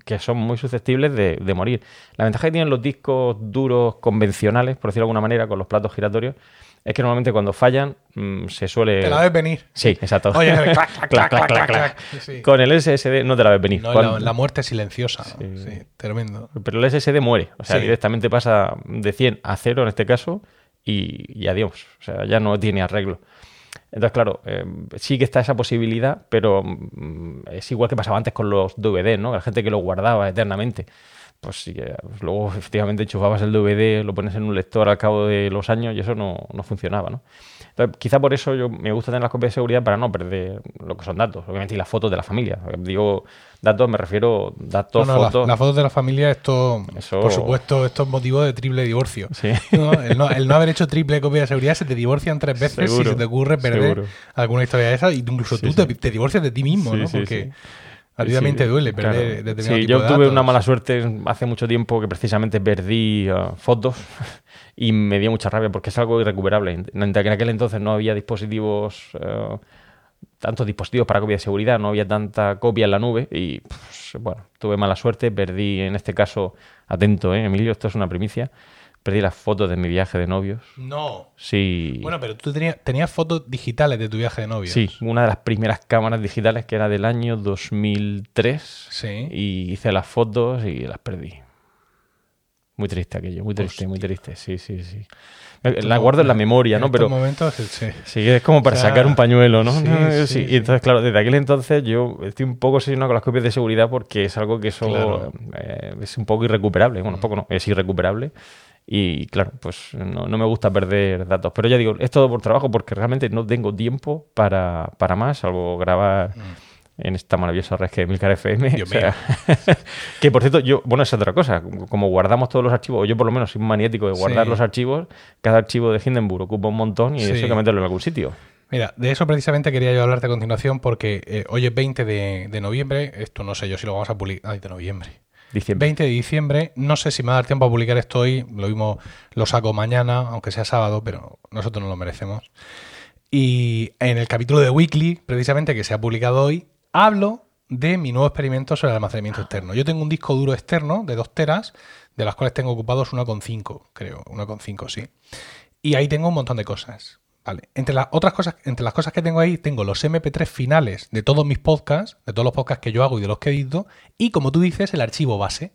que son muy susceptibles de, de morir. La ventaja que tienen los discos duros convencionales, por decirlo de alguna manera, con los platos giratorios, es que normalmente cuando fallan mm, se suele... Te la ves venir. Sí, exacto. Oye, clac, clac, [LAUGHS] clac, clac. Sí. Con el SSD no te la ves venir. No, la, la muerte silenciosa. Sí. tremendo. Pero el SSD muere. O sea, Sí. directamente pasa de 100 a 0 en este caso y, y adiós. O sea, ya no tiene arreglo. Entonces, claro, eh, sí que está esa posibilidad, pero mm, es igual que pasaba antes con los DVD, ¿no? La gente que lo guardaba eternamente. Pues sí, que, pues luego [LAUGHS] efectivamente enchufabas el DVD, lo pones en un lector al cabo de los años y eso no, no funcionaba, ¿no? Entonces, quizá por eso yo me gusta tener las copias de seguridad para no perder lo que son datos, obviamente, y las fotos de la familia. Digo datos, me refiero datos, No, no, la- fotos. las fotos de la familia, esto, Eso- por supuesto, esto es motivo de triple divorcio. Sí. [LAUGHS] ¿no? El, no, el no haber hecho triple copia de seguridad, se te divorcian tres veces Seguro, si se te ocurre perder seguro. alguna historia de esa, incluso Sí, tú sí. Te, te divorcias de ti mismo, ¿no? Porque sí. A ti también te duele claro. perder determinado Sí, tipo yo de tuve datos. una mala suerte hace mucho tiempo que precisamente perdí uh, fotos [LAUGHS] y me dio mucha rabia porque es algo irrecuperable. En, en aquel entonces no había dispositivos, uh, tantos dispositivos para copia de seguridad, no había tanta copia en la nube y, pues, bueno, tuve mala suerte, perdí en este caso, atento, ¿eh, Emilio, esto es una primicia, Perdí las fotos de mi viaje de novios. No. Sí. Bueno, pero tú tenías, tenías fotos digitales de tu viaje de novios. Sí, una de las primeras cámaras digitales que era del año 2003. Sí. Y hice las fotos y las perdí. Muy triste aquello, muy triste, muy triste. Sí, sí, sí. La guardo en la memoria, ¿no? En Pero momentos, sí. sí, es como para O sea, sacar un pañuelo, ¿no? sí, No, sí, sí. Y entonces, claro, desde aquel entonces yo estoy un poco obsesionado con las copias de seguridad porque es algo que eso Claro. eh, es un poco irrecuperable. Bueno, Mm. poco no, es irrecuperable. Y claro, pues no, no me gusta perder datos. Pero ya digo, es todo por trabajo porque realmente no tengo tiempo para, para más, salvo grabar en esta maravillosa red que es Milcar FM. Mm. Dios [LAUGHS] o sea, [LAUGHS] que por cierto, yo, bueno, es otra cosa. Como guardamos todos los archivos, o yo por lo menos soy un maniático de guardar Sí. los archivos, cada archivo de Hindenburg ocupa un montón y Sí. eso hay que meterlo en algún sitio. Mira, de eso precisamente quería yo hablarte a continuación porque eh, hoy es 20 de, de noviembre. Esto no sé yo si lo vamos a publicar. Ay, de noviembre. Diciembre. 20 de diciembre. No sé si me va a dar tiempo a publicar esto hoy. Lo mismo lo saco mañana, aunque sea sábado, pero nosotros no lo merecemos. Y en el capítulo de Weekly, precisamente que se ha publicado hoy, hablo de mi nuevo experimento sobre el almacenamiento externo. Yo tengo un disco duro externo de 2 teras, de las cuales tengo ocupados 1,5, creo, 1,5, sí. Y ahí tengo un montón de cosas. Vale. Entre las otras cosas, entre las cosas que tengo ahí, tengo los MP3 finales de todos mis podcasts, de todos los podcasts que yo hago y de los que edito, y como tú dices, el archivo base.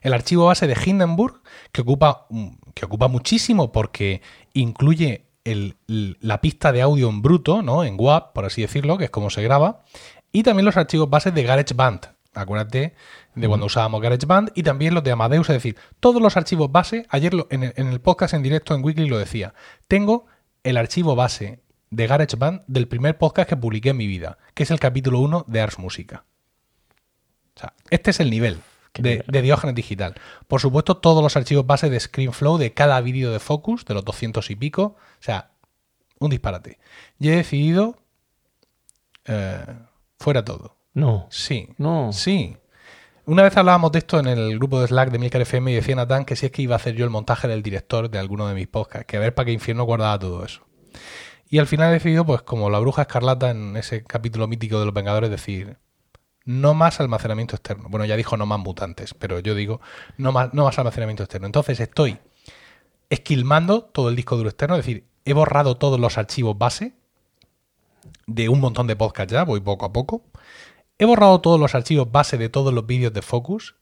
El archivo base de Hindenburg, que ocupa, mm, que ocupa muchísimo porque incluye el- la pista de audio en bruto, ¿no? En WAP, por así decirlo, que es como se graba, y también los archivos bases de GarageBand. Acuérdate de cuando usábamos GarageBand y también los de Amadeus, es decir, todos los archivos base, ayer lo- en, el, en el podcast en directo en Weekly lo decía, tengo el archivo base de GarageBand del primer podcast que publiqué en mi vida, que es el capítulo 1 de Ars Música. O sea, este es el nivel de Diógenes Digital. Por supuesto, todos los archivos base de ScreenFlow de cada vídeo de Focus, de los 200 y pico. O sea, un disparate. Y he decidido... eh, fuera todo. No. Sí. No. Sí. Una vez hablábamos de esto en el grupo de Slack de Milcar FM y decía Natán que si es que iba a hacer yo el montaje del director de alguno de mis podcasts, que a ver para qué infierno guardaba todo eso. Y al final he decidido, pues como la bruja escarlata en ese capítulo mítico de los Vengadores, decir, no más almacenamiento externo. Bueno, ya dijo no más mutantes, pero yo digo, no más, no más almacenamiento externo. Entonces estoy esquilmando todo el disco duro externo, es decir, he borrado todos los archivos base de un montón de podcasts ya, voy poco a poco. He borrado todos los archivos base de todos los vídeos de Focus,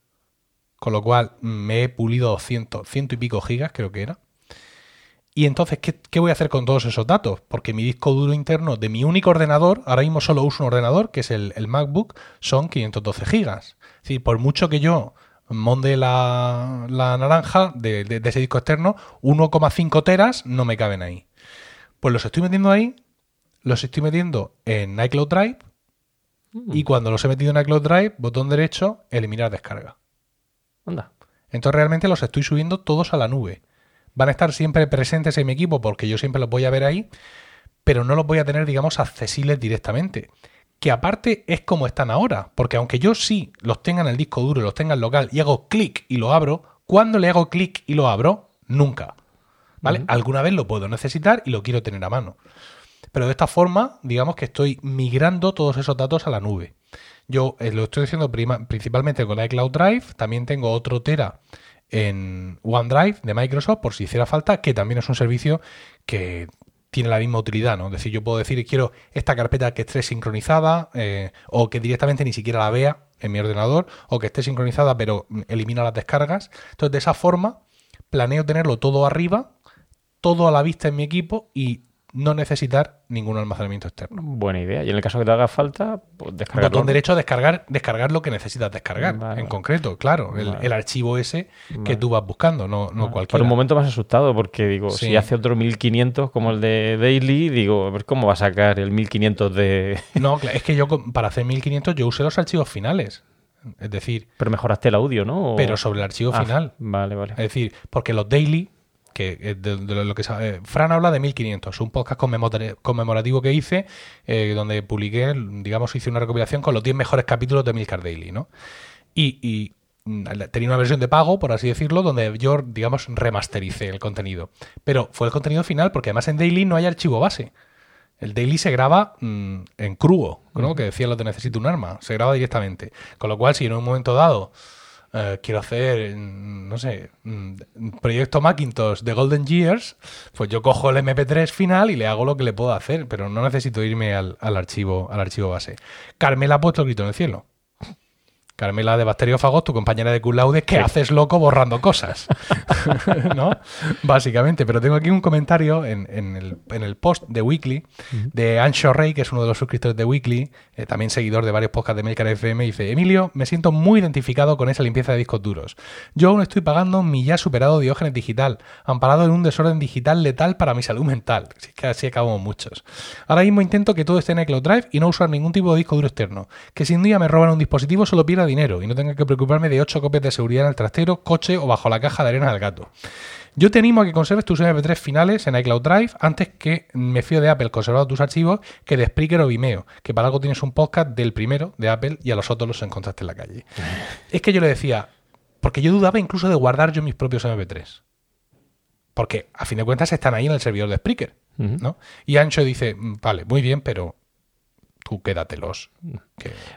con lo cual me he pulido ciento, ciento y pico gigas, creo que era. Y entonces, ¿qué, qué voy a hacer con todos esos datos? Porque mi disco duro interno de mi único ordenador, ahora mismo solo uso un ordenador, que es el, el MacBook, son 512 gigas. Es decir, por mucho que yo monde la, la naranja de, de- de ese disco externo, 1,5 teras no me caben ahí. Pues los estoy metiendo ahí, los estoy metiendo en iCloud Drive, y cuando los he metido en iCloud Drive, botón derecho, eliminar descarga. Anda. Entonces realmente los estoy subiendo todos a la nube. Van a estar siempre presentes en mi equipo porque yo siempre los voy a ver ahí, pero no los voy a tener, digamos, accesibles directamente. Que aparte es como están ahora, porque aunque yo sí los tenga en el disco duro y los tenga en local y hago clic y lo abro, cuando le hago clic y lo abro, nunca. ¿Vale? Alguna vez lo puedo necesitar y lo quiero tener a mano. Pero de esta forma, digamos que estoy migrando todos esos datos a la nube. Yo eh, lo estoy haciendo principalmente con iCloud Drive, también tengo otro Tera en OneDrive de Microsoft, por si hiciera falta, que también es un servicio que tiene la misma utilidad, ¿no? Es decir, yo puedo decir quiero esta carpeta que esté sincronizada eh, o que directamente ni siquiera la vea en mi ordenador o que esté sincronizada pero elimina las descargas. Entonces, de esa forma, planeo tenerlo todo arriba, todo a la vista en mi equipo y no necesitar ningún almacenamiento externo. Buena idea. Y en el caso que te haga falta, pues descargarlo. Botón derecho, descargar, descargar lo que necesitas descargar. Vale, en concreto, claro. El, Vale. el archivo ese que tú vas buscando, no, no Por cualquiera. un momento me has asustado porque digo, Sí. si hace otro 1500 como el de Daily, digo, cómo va a sacar el 1500 de... No, [LAUGHS] es que yo para hacer 1500 yo usé los archivos finales. Es decir, Pero mejoraste el audio, ¿no? O- pero sobre el archivo Ah, final. Vale, vale. Es decir, porque los daily, que es de, de lo que sabe, Fran habla de 1500, un podcast conmemora- conmemorativo que hice, eh, donde publiqué, digamos, hice una recopilación con los 10 mejores capítulos de Milcar Daily, ¿no? Y, y, mm, tenía una versión de pago, por así decirlo, donde yo, digamos, remastericé el contenido. Pero fue el contenido final, porque además en Daily no hay archivo base. El daily se graba mm, en crudo, ¿no? Que decía lo de necesito un arma. Se graba directamente. Con lo cual, si en un momento dado eh, quiero hacer, no sé, mm, proyecto Macintosh de Golden Years, pues yo cojo el MP3 final y le hago lo que le puedo hacer, pero no necesito irme al, al archivo, al archivo base. Carmela ha puesto el grito en el cielo. Carmela de Bacteriófagos, tu compañera de Laude, que haces loco borrando cosas. [LAUGHS] ¿No? Básicamente. Pero tengo aquí un comentario en, el, post de Weekly de Ancho Rey, que es uno de los suscriptores de Weekly, eh, también seguidor de varios podcasts de Melcar FM, y dice: Emilio, me siento muy identificado con esa limpieza de discos duros. Yo aún estoy pagando mi ya superado Diógenes digital, amparado en un desorden digital letal para mi salud mental. Así que así acabamos muchos. Ahora mismo intento que todo esté en iCloud Drive y no usar ningún tipo de disco duro externo. Que si un día me roban un dispositivo, solo pierda dinero y no tenga que preocuparme de 8 copias de seguridad en el trastero, coche o bajo la caja de arena del gato. Yo te animo a que conserves tus MP3 finales en iCloud Drive antes que me fío de Apple conservando tus archivos que de Spreaker o Vimeo, que para algo tienes un podcast del primero de Apple y a los otros los encontraste en la calle. [LAUGHS] es que yo le decía, porque yo dudaba incluso de guardar yo mis propios MP3. Porque a fin de cuentas están ahí en el servidor de Spreaker. ¿no? Y Ancho dice, mm, vale, muy bien, pero tú quédatelos.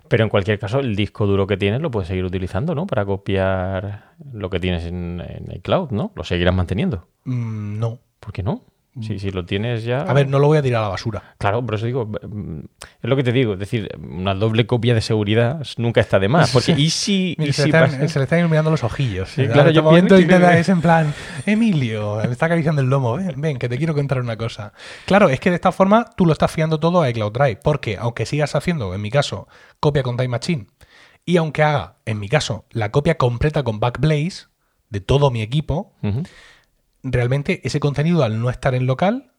Pero en cualquier caso, el disco duro que tienes lo puedes seguir utilizando, ¿no? Para copiar lo que tienes en, en iCloud, ¿no? Lo seguirás manteniendo. Mm, no. ¿Por qué no? Si, si lo tienes ya. A ver, no lo voy a tirar a la basura. Claro, pero eso digo, es lo que te digo, es decir, una doble copia de seguridad nunca está de más. Porque [LAUGHS] ¿y si, se, le están, iluminando los ojillos. Sí, claro, yo momento y es en plan, Emilio, me está acariciando el lomo, ven, ven, que te quiero contar una cosa. Claro, es que de esta forma tú lo estás fiando todo a iCloud Drive, porque aunque sigas haciendo, en mi caso, copia con Time Machine, y aunque haga, en mi caso, la copia completa con Backblaze de todo mi equipo, realmente ese contenido al no estar en local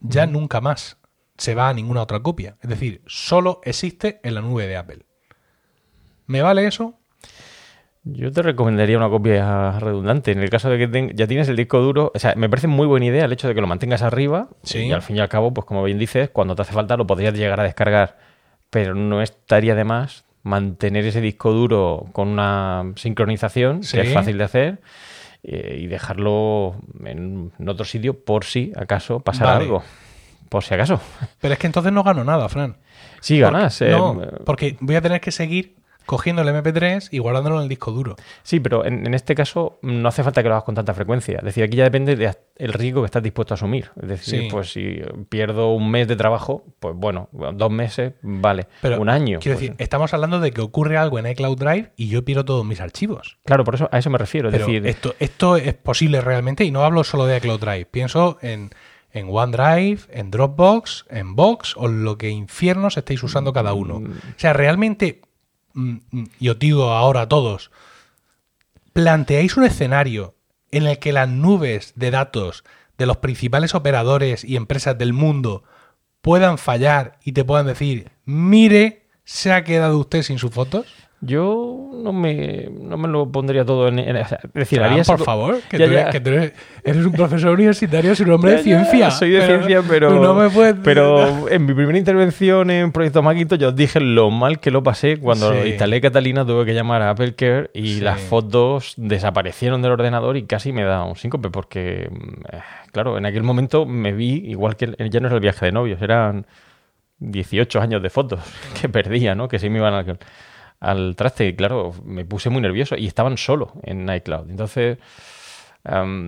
ya nunca más se va a ninguna otra copia. Es decir, solo existe en la nube de Apple. ¿Me vale eso? Yo te recomendaría una copia redundante. En el caso de que ya tienes el disco duro, o sea, me parece muy buena idea el hecho de que lo mantengas arriba y al fin y al cabo, pues como bien dices, cuando te hace falta lo podrías llegar a descargar, pero no estaría de más mantener ese disco duro con una sincronización, que es fácil de hacer eh, y dejarlo en, otro sitio por si acaso pasara algo. Por si acaso. Pero es que entonces no gano nada, Fran. Sí, ganas. Eh, no, porque voy a tener que seguir cogiendo el MP3 y guardándolo en el disco duro. Sí, pero en, este caso no hace falta que lo hagas con tanta frecuencia. Es decir, aquí ya depende del riesgo que estás dispuesto a asumir. Es decir, pues si pierdo un mes de trabajo, pues bueno, dos meses, vale. Pero un año. Quiero pues decir, estamos hablando de que ocurre algo en iCloud Drive y yo pierdo todos mis archivos. Claro, por eso a eso me refiero. Es decir, esto, esto es posible realmente y no hablo solo de iCloud Drive. Pienso en en OneDrive, en Dropbox, en Box o lo que infiernos estéis usando cada uno. Mm. O sea, realmente Mm, mm, y os digo ahora a todos, planteáis un escenario en el que las nubes de datos de los principales operadores y empresas del mundo puedan fallar y te puedan decir, mire, se ha quedado usted sin sus fotos? Yo no me, no me lo pondría todo en. es decir, por favor, que, tú, eres, un profesor universitario, eres un hombre de ciencia. Soy de ciencia, pero. No me puedes... Pero en mi primera intervención en Proyecto Macintosh, yo os dije lo mal que lo pasé cuando instalé Catalina, tuve que llamar a Apple Care y las fotos desaparecieron del ordenador y casi me da un síncope, porque, eh, claro, en aquel momento me vi igual que ya no es el viaje de novios, eran 18 años de fotos [LAUGHS] que perdía, ¿no? Que se me iban a al traste. Y claro, me puse muy nervioso y estaban solo en iCloud. Entonces,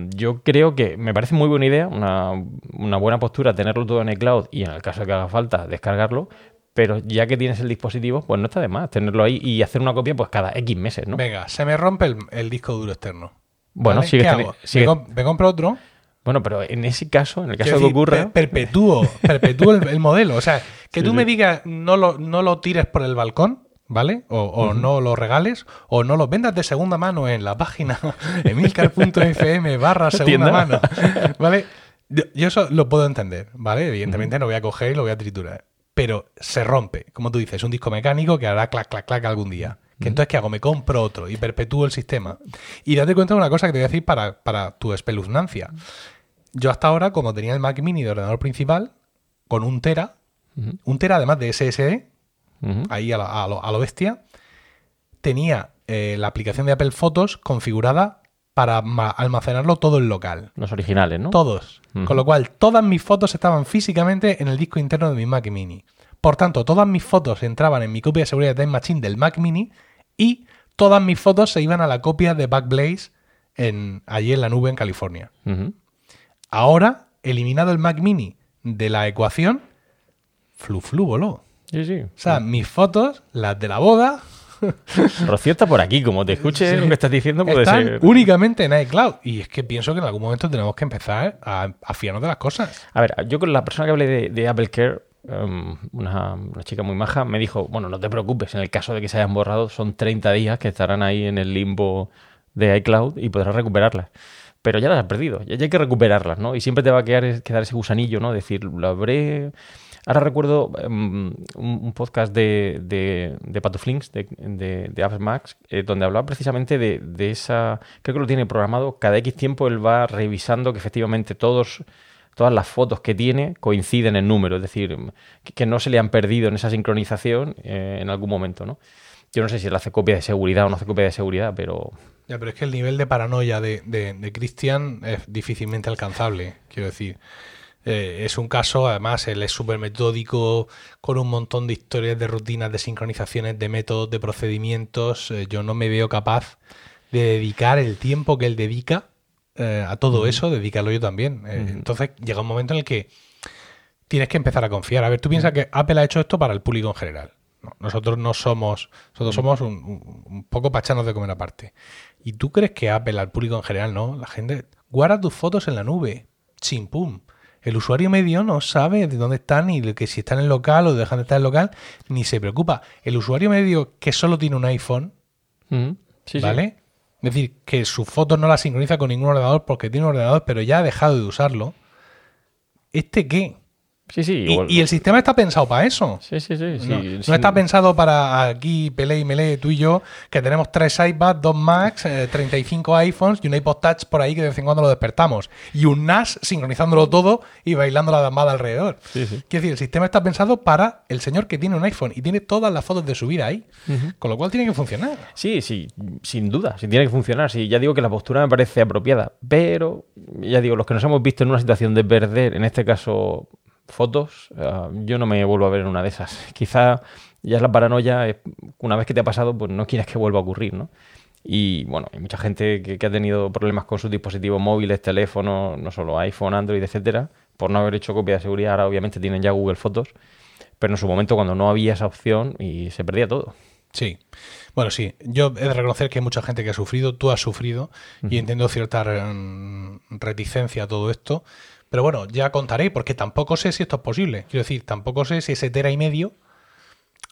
yo creo que me parece muy buena idea, una, buena postura tenerlo todo en iCloud y en el caso de que haga falta descargarlo. Pero ya que tienes el dispositivo, pues no está de más tenerlo ahí y hacer una copia pues cada X meses, ¿no? Venga, se me rompe el, disco duro externo. Bueno, sigue, ¿Me, ¿Me compro otro? Bueno, pero en ese caso, en el caso de que ocurra. perpetúo, perpetúo el, modelo. O sea, que [LAUGHS] tú me digas no lo, no lo tires por el balcón, ¿vale? O, no lo regales o no lo vendas de segunda mano en la página [LAUGHS] emilcar.fm barra segunda mano, [LAUGHS] ¿vale? Yo, eso lo puedo entender, ¿vale? Evidentemente no voy a coger y lo voy a triturar. Pero se rompe, como tú dices, un disco mecánico que hará clac, clac, clac algún día. Que entonces, ¿qué hago? Me compro otro y perpetúo el sistema. Y date cuenta de una cosa que te voy a decir para, para tu espeluznancia. Yo hasta ahora, como tenía el Mac Mini de ordenador principal, con un Tera, un Tera además de SSD, ahí a, lo, bestia, tenía eh, la aplicación de Apple Fotos configurada para almacenarlo todo en local. Los originales, ¿no? Todos. Con lo cual, todas mis fotos estaban físicamente en el disco interno de mi Mac Mini. Por tanto, todas mis fotos entraban en mi copia de seguridad de Time Machine del Mac Mini y todas mis fotos se iban a la copia de Backblaze en, allí en la nube en California. Ahora, eliminado el Mac Mini de la ecuación, flu flu voló. Sí, sí. O sea, mis fotos, las de la boda, Rocío está por aquí, como te escuche Sí. lo que estás diciendo, puede están ser. únicamente en iCloud. Y es que pienso que en algún momento tenemos que empezar a, a fiarnos de las cosas. A ver, yo con la persona que hablé de, de Apple Care, um, una, una chica muy maja, me dijo, bueno, no te preocupes, en el caso de que se hayan borrado, son 30 días que estarán ahí en el limbo de iCloud y podrás recuperarlas. Pero ya las has perdido, ya ya hay que recuperarlas, ¿no? Y siempre te va a quedar, quedar ese gusanillo, ¿no? Decir, lo habré... Ahora recuerdo um, un, podcast de, de, de Patuflinks, de, de, de Apps Max, eh, donde hablaba precisamente de, de esa... Creo que lo tiene programado, cada X tiempo él va revisando que efectivamente todos todas las fotos que tiene coinciden en número, es decir, que, no se le han perdido en esa sincronización eh, en algún momento, ¿no? Yo no sé si él hace copia de seguridad o no hace copia de seguridad, pero Ya, pero es que el nivel de paranoia de, de Christian es difícilmente alcanzable, quiero decir. Eh, es un caso, además, él es súper metódico, con un montón de historias, de rutinas, de sincronizaciones, de métodos, de procedimientos. Eh, yo no me veo capaz de dedicar el tiempo que él dedica eh, a todo eso, dedicarlo yo también. Entonces llega un momento en el que tienes que empezar a confiar. A ver, tú piensas que Apple ha hecho esto para el público en general. No, nosotros no somos, nosotros somos un, un- un poco pachanos de comer aparte. ¿Y tú crees que Apple al público en general no? La gente guarda tus fotos en la nube, chimpum. El usuario medio no sabe de dónde están de que si están en el local o dejan de estar en el local, ni se preocupa. El usuario medio que solo tiene un iPhone, Ujú. Sí, sí. ¿vale? Es decir, que sus fotos no las sincroniza con ningún ordenador porque tiene un ordenador, pero ya ha dejado de usarlo. ¿Este qué? Sí, sí. Y, igual- y el sistema está pensado para eso. Sí, sí, sí. sí, No, está pensado para aquí, Pele y Mele, tú y yo, que tenemos tres iPads, dos Macs, eh, 35 iPhones y un iPod Touch por ahí que de vez en cuando lo despertamos. Y un NAS sincronizándolo todo y bailando la dambada alrededor. Sí, sí. Quiero decir, el sistema está pensado para el señor que tiene un iPhone y tiene todas las fotos de su vida ahí. Con lo cual tiene que funcionar. Sí, sí, sin duda, sí tiene que funcionar. Sí, ya digo que la postura me parece apropiada, pero ya digo, los que nos hemos visto en una situación de perder, en este caso, fotos, ah, yo no me vuelvo a ver en una de esas. [LAUGHS] Quizá ya es la paranoia, es- una vez que te ha pasado, pues no quieres que vuelva a ocurrir, ¿no? Y bueno, hay mucha gente que, que ha tenido problemas con sus dispositivos móviles, teléfonos, no solo iPhone, Android, etcétera, por no haber hecho copia de seguridad. Ahora obviamente tienen ya Google Fotos, pero en su momento cuando no había esa opción y se perdía todo. Sí. Bueno, sí. Yo he de reconocer que hay mucha gente que ha sufrido, tú has sufrido, y entiendo cierta mm, reticencia a todo esto. Pero bueno, ya contaré, porque tampoco sé si esto es posible. Quiero decir, tampoco sé si ese tera y medio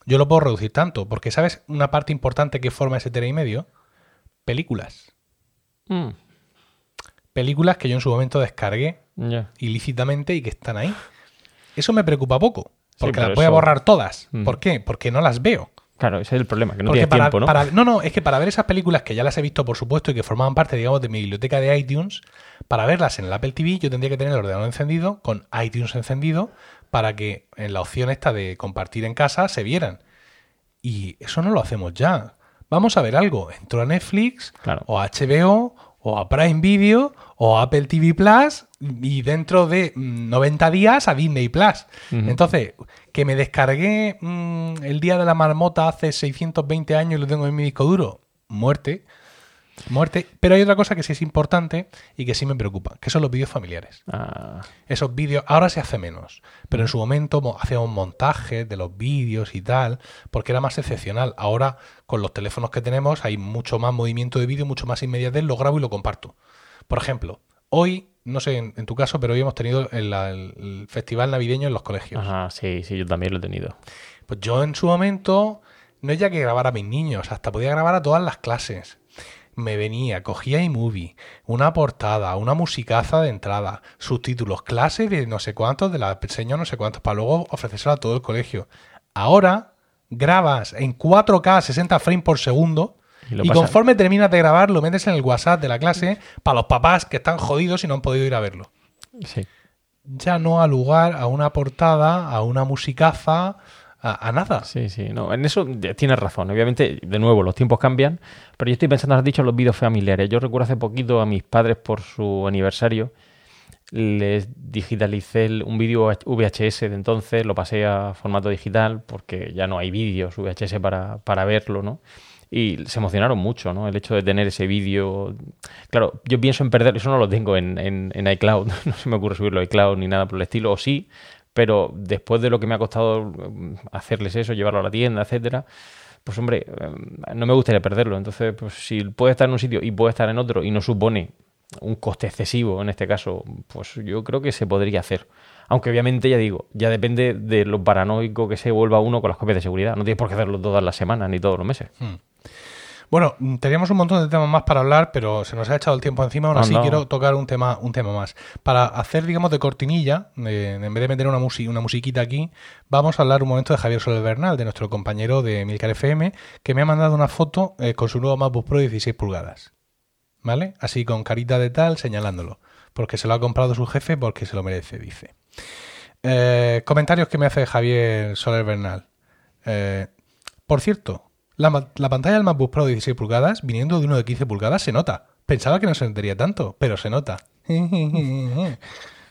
yo lo puedo reducir tanto. Porque, ¿sabes? Una parte importante que forma ese tera y medio, películas. Mm, Películas que yo en su momento descargué ilícitamente y que están ahí. Eso me preocupa poco. Porque las voy a borrar todas. Mm. ¿Por qué? Porque no las veo. Claro, ese es el problema, que no tienes para, tiempo, ¿no? para- no, no, es que para ver esas películas que ya las he visto, por supuesto, y que formaban parte, digamos, de mi biblioteca de iTunes, para verlas en el Apple TV, yo tendría que tener el ordenador encendido, con iTunes encendido, para que en la opción esta de compartir en casa se vieran. Y eso no lo hacemos ya. Vamos a ver algo. Entro a Netflix, Claro. o a HBO, o a Prime Video, o a Apple TV Plus, y dentro de mm, 90 días a Disney Plus. Entonces, que me descargué mm, el día de la marmota hace 620 años y lo tengo en mi disco duro, muerte. Muerte. Pero hay otra cosa que sí es importante y que sí me preocupa, que son los vídeos familiares. Ah, Esos vídeos, ahora se hace menos, pero en su momento mo- hacíamos montajes de los vídeos y tal, porque era más excepcional. Ahora, con los teléfonos que tenemos, hay mucho más movimiento de vídeo, mucho más inmediatez, lo grabo y lo comparto. Por ejemplo, hoy, no sé en, en tu caso, pero hoy hemos tenido el, el- festival navideño en los colegios. ajá, sí, sí, yo también lo he tenido. Pues yo en su momento no ya que grabar a mis niños, hasta podía grabar a todas las clases. Me venía, cogía iMovie, una portada, una musicaza de entrada, subtítulos, clase de no sé cuántos, de la señor no sé cuántos, para luego ofrecérselo a todo el colegio. Ahora grabas en 4K 60 frames por segundo Y conforme terminas de grabar lo metes en el WhatsApp de la clase para los papás que están jodidos y no han podido ir a verlo Sí. ya no ha lugar a una portada, a una musicaza, a, a nada. Sí, sí, no, en eso tienes razón. Obviamente, de nuevo, los tiempos cambian, pero yo estoy pensando, has dicho, en los vídeos familiares. Yo recuerdo hace poquito a mis padres por su aniversario, les digitalicé un vídeo VHS de entonces, lo pasé a formato digital porque ya no hay vídeos VHS para, para verlo, ¿no? Y se emocionaron mucho, ¿no? El hecho de tener ese vídeo. Claro, yo pienso en perderlo, eso no lo tengo en, en, en iCloud, [LAUGHS] no se me ocurre subirlo a iCloud ni nada por el estilo, o sí, pero después de lo que me ha costado mm, hacerles eso, llevarlo a la tienda, etcétera, pues hombre, eh, no me gustaría perderlo. Entonces, pues si puede estar en un sitio y puede estar en otro y no supone un coste excesivo en este caso, pues yo creo que se podría hacer. Aunque obviamente, ya digo, ya depende de lo paranoico que se vuelva uno con las copias de seguridad. No tienes por qué hacerlo todas las semanas ni todos los meses. Hmm. Bueno, mm, teníamos un montón de temas más para hablar, pero se nos ha echado el tiempo encima. Aún así, quiero tocar un tema, un tema más. Para hacer, digamos, de cortinilla, eh, en vez de meter una, musi- una musiquita aquí, vamos a hablar un momento de Javier Soler Bernal, de nuestro compañero de Milcar FM, que me ha mandado una foto eh, con su nuevo MacBook Pro de 16 pulgadas. ¿Vale? Así con carita de tal, señalándolo. Porque se lo ha comprado su jefe, porque se lo merece, dice. Eh, comentarios que me hace Javier Soler Bernal. Eh, por cierto, la, la pantalla del MacBook Pro de 16 pulgadas, viniendo de uno de 15 pulgadas, se nota. Pensaba que no se notaría tanto, pero se nota. [LAUGHS]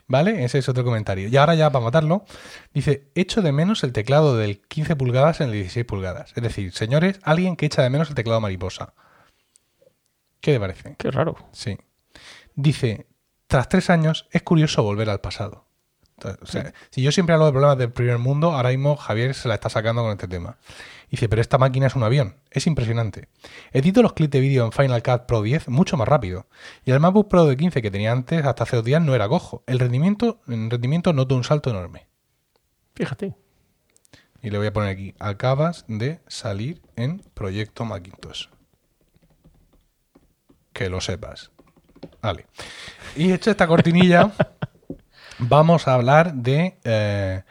¿Vale? Ese es otro comentario. Y ahora ya para matarlo, dice, echo de menos el teclado del 15 pulgadas en el 16 pulgadas. Es decir, señores, alguien que echa de menos el teclado mariposa. ¿Qué te parece? Qué raro. Sí. Dice, tras tres años es curioso volver al pasado. Entonces, o sea, Si yo siempre hablo de problemas del primer mundo, ahora mismo Javier se la está sacando con este tema. Dice, pero esta máquina es un avión. Es impresionante. Edito los clips de vídeo en Final Cut Pro 10 mucho más rápido. Y el MacBook Pro de 15 que tenía antes, hasta hace dos días, no era cojo. El rendimiento, en rendimiento noto un salto enorme. Fíjate. Y le voy a poner aquí, acabas de salir en Proyecto Macintosh. Que lo sepas. Vale. Y hecha esta cortinilla, [LAUGHS] vamos a hablar de eh,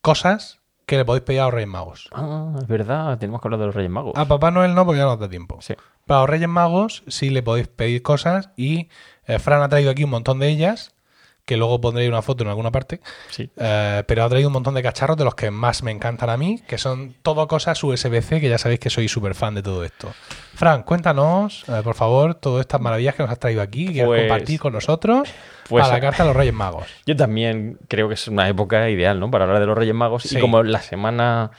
cosas que le podéis pedir a los Reyes Magos. Ah, es verdad, tenemos que hablar de los Reyes Magos. A Papá Noel no, porque ya no da tiempo. Sí. Para los Reyes Magos sí le podéis pedir cosas y eh, Fran ha traído aquí un montón de ellas, que luego pondré una foto en alguna parte. Sí. Eh, pero ha traído un montón de cacharros de los que más me encantan a mí, que son todo cosas USB-C, que ya sabéis que soy súper fan de todo esto. Fran, cuéntanos, eh, por favor, todas estas maravillas que nos has traído aquí, que Pues- compartir con nosotros pues- para la carta a los Reyes Magos. Yo también creo que es una época ideal, ¿no? Para hablar de los Reyes Magos. Sí. Y como la semana.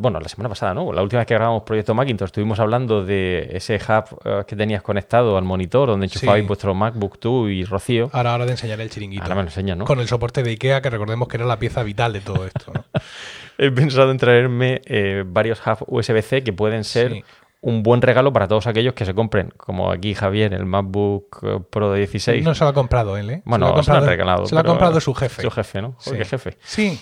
Bueno, la semana pasada, ¿no? La última vez que grabamos Proyecto Macintosh estuvimos hablando de ese hub eh, que tenías conectado al monitor donde enchufabais Sí. vuestro MacBook tú y Rocío. Ahora, ahora te enseñaré el chiringuito. Ahora me lo enseñas, ¿no? Con el soporte de IKEA, que recordemos que era la pieza vital de todo esto. ¿no? [LAUGHS] He pensado en traerme eh, varios hubs USB-C que pueden ser Sí. un buen regalo para todos aquellos que se compren, como aquí Javier, el MacBook eh, Pro de 16. No se lo ha comprado él, ¿eh? bueno, se lo ha se lo comprado, regalado. se lo ha comprado su jefe. Su jefe, ¿no? Sí. Joder, qué jefe. Sí,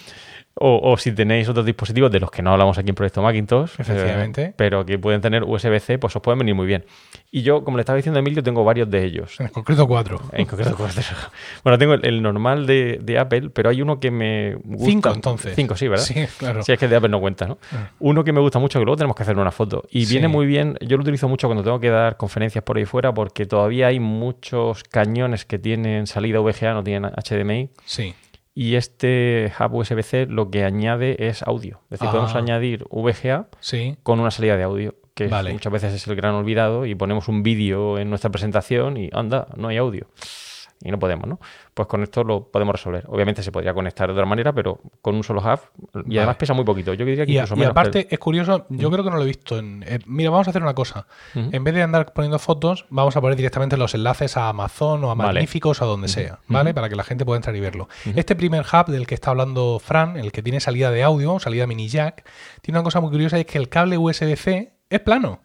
O, o si tenéis otros dispositivos de los que no hablamos aquí en Proyecto Macintosh, Efectivamente. eh, pero que pueden tener USB-C, pues os pueden venir muy bien. Y yo, como le estaba diciendo a Emilio, tengo varios de ellos. en concreto cuatro. En concreto, cuatro. [LAUGHS] bueno, tengo el, el normal de, de Apple, pero hay uno que me gusta. Cinco, entonces. Cinco, sí, ¿verdad? Sí, claro. Sí, es que el de Apple no cuenta, ¿no? Ah. Uno que me gusta mucho, que luego tenemos que hacer una foto. Y Sí. viene muy bien, yo lo utilizo mucho cuando tengo que dar conferencias por ahí fuera, porque todavía hay muchos cañones que tienen salida VGA, no tienen HDMI. Sí. Y este hub USB-C lo que añade es audio. Es decir, Ah. podemos añadir VGA Sí. con una salida de audio, que Vale. muchas veces es el gran olvidado, y ponemos un vídeo en nuestra presentación y anda, no hay audio. Y no podemos, ¿no? Pues con esto lo podemos resolver. Obviamente se podría conectar de otra manera, pero con un solo hub. Y además pesa muy poquito. Yo diría que Y, incluso y menos. que aparte es curioso, yo creo que no lo he visto. En, eh, mira, vamos a hacer una cosa. En vez de andar poniendo fotos, vamos a poner directamente los enlaces a Amazon o a Vale. Magníficos o a donde sea, ¿vale? Para que la gente pueda entrar y verlo. Este primer hub del que está hablando Fran, el que tiene salida de audio, salida mini jack, tiene una cosa muy curiosa y es que el cable USB-C es plano.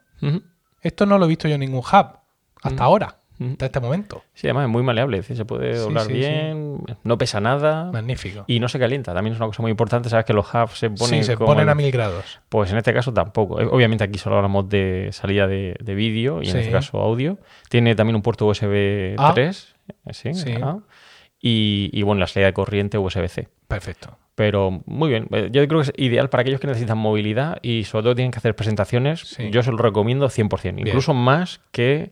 Esto no lo he visto yo en ningún hub hasta ahora. Hasta este momento. Sí, además es muy maleable. Es decir, se puede doblar sí, bien, no pesa nada. Magnífico. Y no se calienta, también es una cosa muy importante. Sabes que los hubs se ponen. sí, se ponen a mil grados. Pues en este caso tampoco. Eh, Obviamente aquí solo hablamos de salida de, de vídeo y en este caso audio. Tiene también un puerto USB Ah. 3. eh, Sí. Ah. Y, y, bueno, la salida de corriente USB-C. Perfecto. Pero muy bien. Eh, Yo creo que es ideal para aquellos que necesitan movilidad y sobre todo tienen que hacer presentaciones. Yo se lo recomiendo 100%. Bien. Incluso más que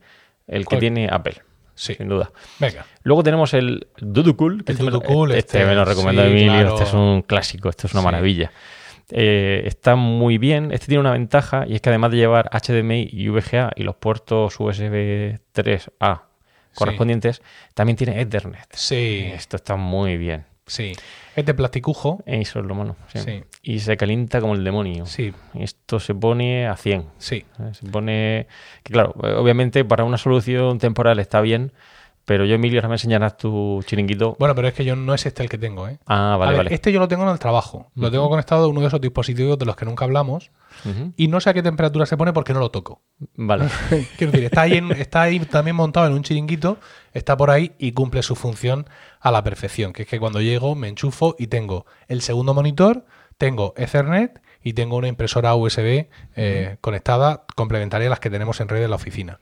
el que tiene Apple. Sí. Sin duda. Venga. Luego tenemos el Duducool. que El este me lo- este, este, me lo recomendó sí, Emilio. claro. Este es un clásico. Esto es una Sí. maravilla. Eh, está muy bien. Este tiene una ventaja y es que además de llevar HDMI y VGA y los puertos USB 3A correspondientes, también tiene Ethernet. Sí. Esto está muy bien. Sí. Es de plasticujo. Eso es lo malo. sí. Sí. Y se calienta como el demonio. Sí, Esto se pone a 100. sí. ¿eh? Se pone. Que claro, obviamente para una solución temporal está bien, pero yo, Emilio, ahora me enseñarás tu chiringuito. Bueno, pero es que yo no es este el que tengo, ¿eh? Ah, A vale, ver, vale. Este yo lo tengo en el trabajo. Lo tengo conectado a uno de esos dispositivos de los que nunca hablamos. Y no sé a qué temperatura se pone porque no lo toco. Vale. [LAUGHS] Quiero decir, está ahí, en- está ahí también montado en un chiringuito, está por ahí y cumple su función a la perfección. Que es que cuando llego me enchufo y tengo el segundo monitor, tengo Ethernet y tengo una impresora USB eh, conectada complementaria a las que tenemos en red en la oficina.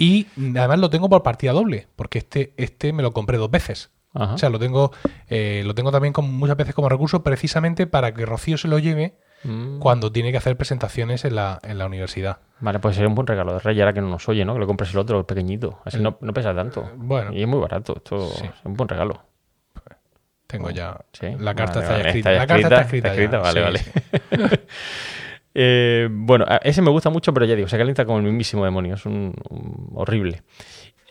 Y además lo tengo por partida doble, porque este, este me lo compré dos veces. Ajá. O sea, lo tengo, eh, lo tengo también como muchas veces como recurso precisamente para que Rocío se lo lleve Mm. cuando tiene que hacer presentaciones en la, en la universidad. Vale, pues sería un buen regalo de Rey ahora que no nos oye, ¿no? Que le compres el otro, el pequeñito. Así no, no pesa tanto. bueno. Y es muy barato. Esto Sí. es un buen regalo. Tengo ya. Sí. La carta Vale, está ya escrita. La carta está escrita. ya. Vale, Sí, vale. [LAUGHS] Eh, bueno, ese me gusta mucho, pero ya digo, se calienta como el mismísimo demonio. Es un, un- horrible.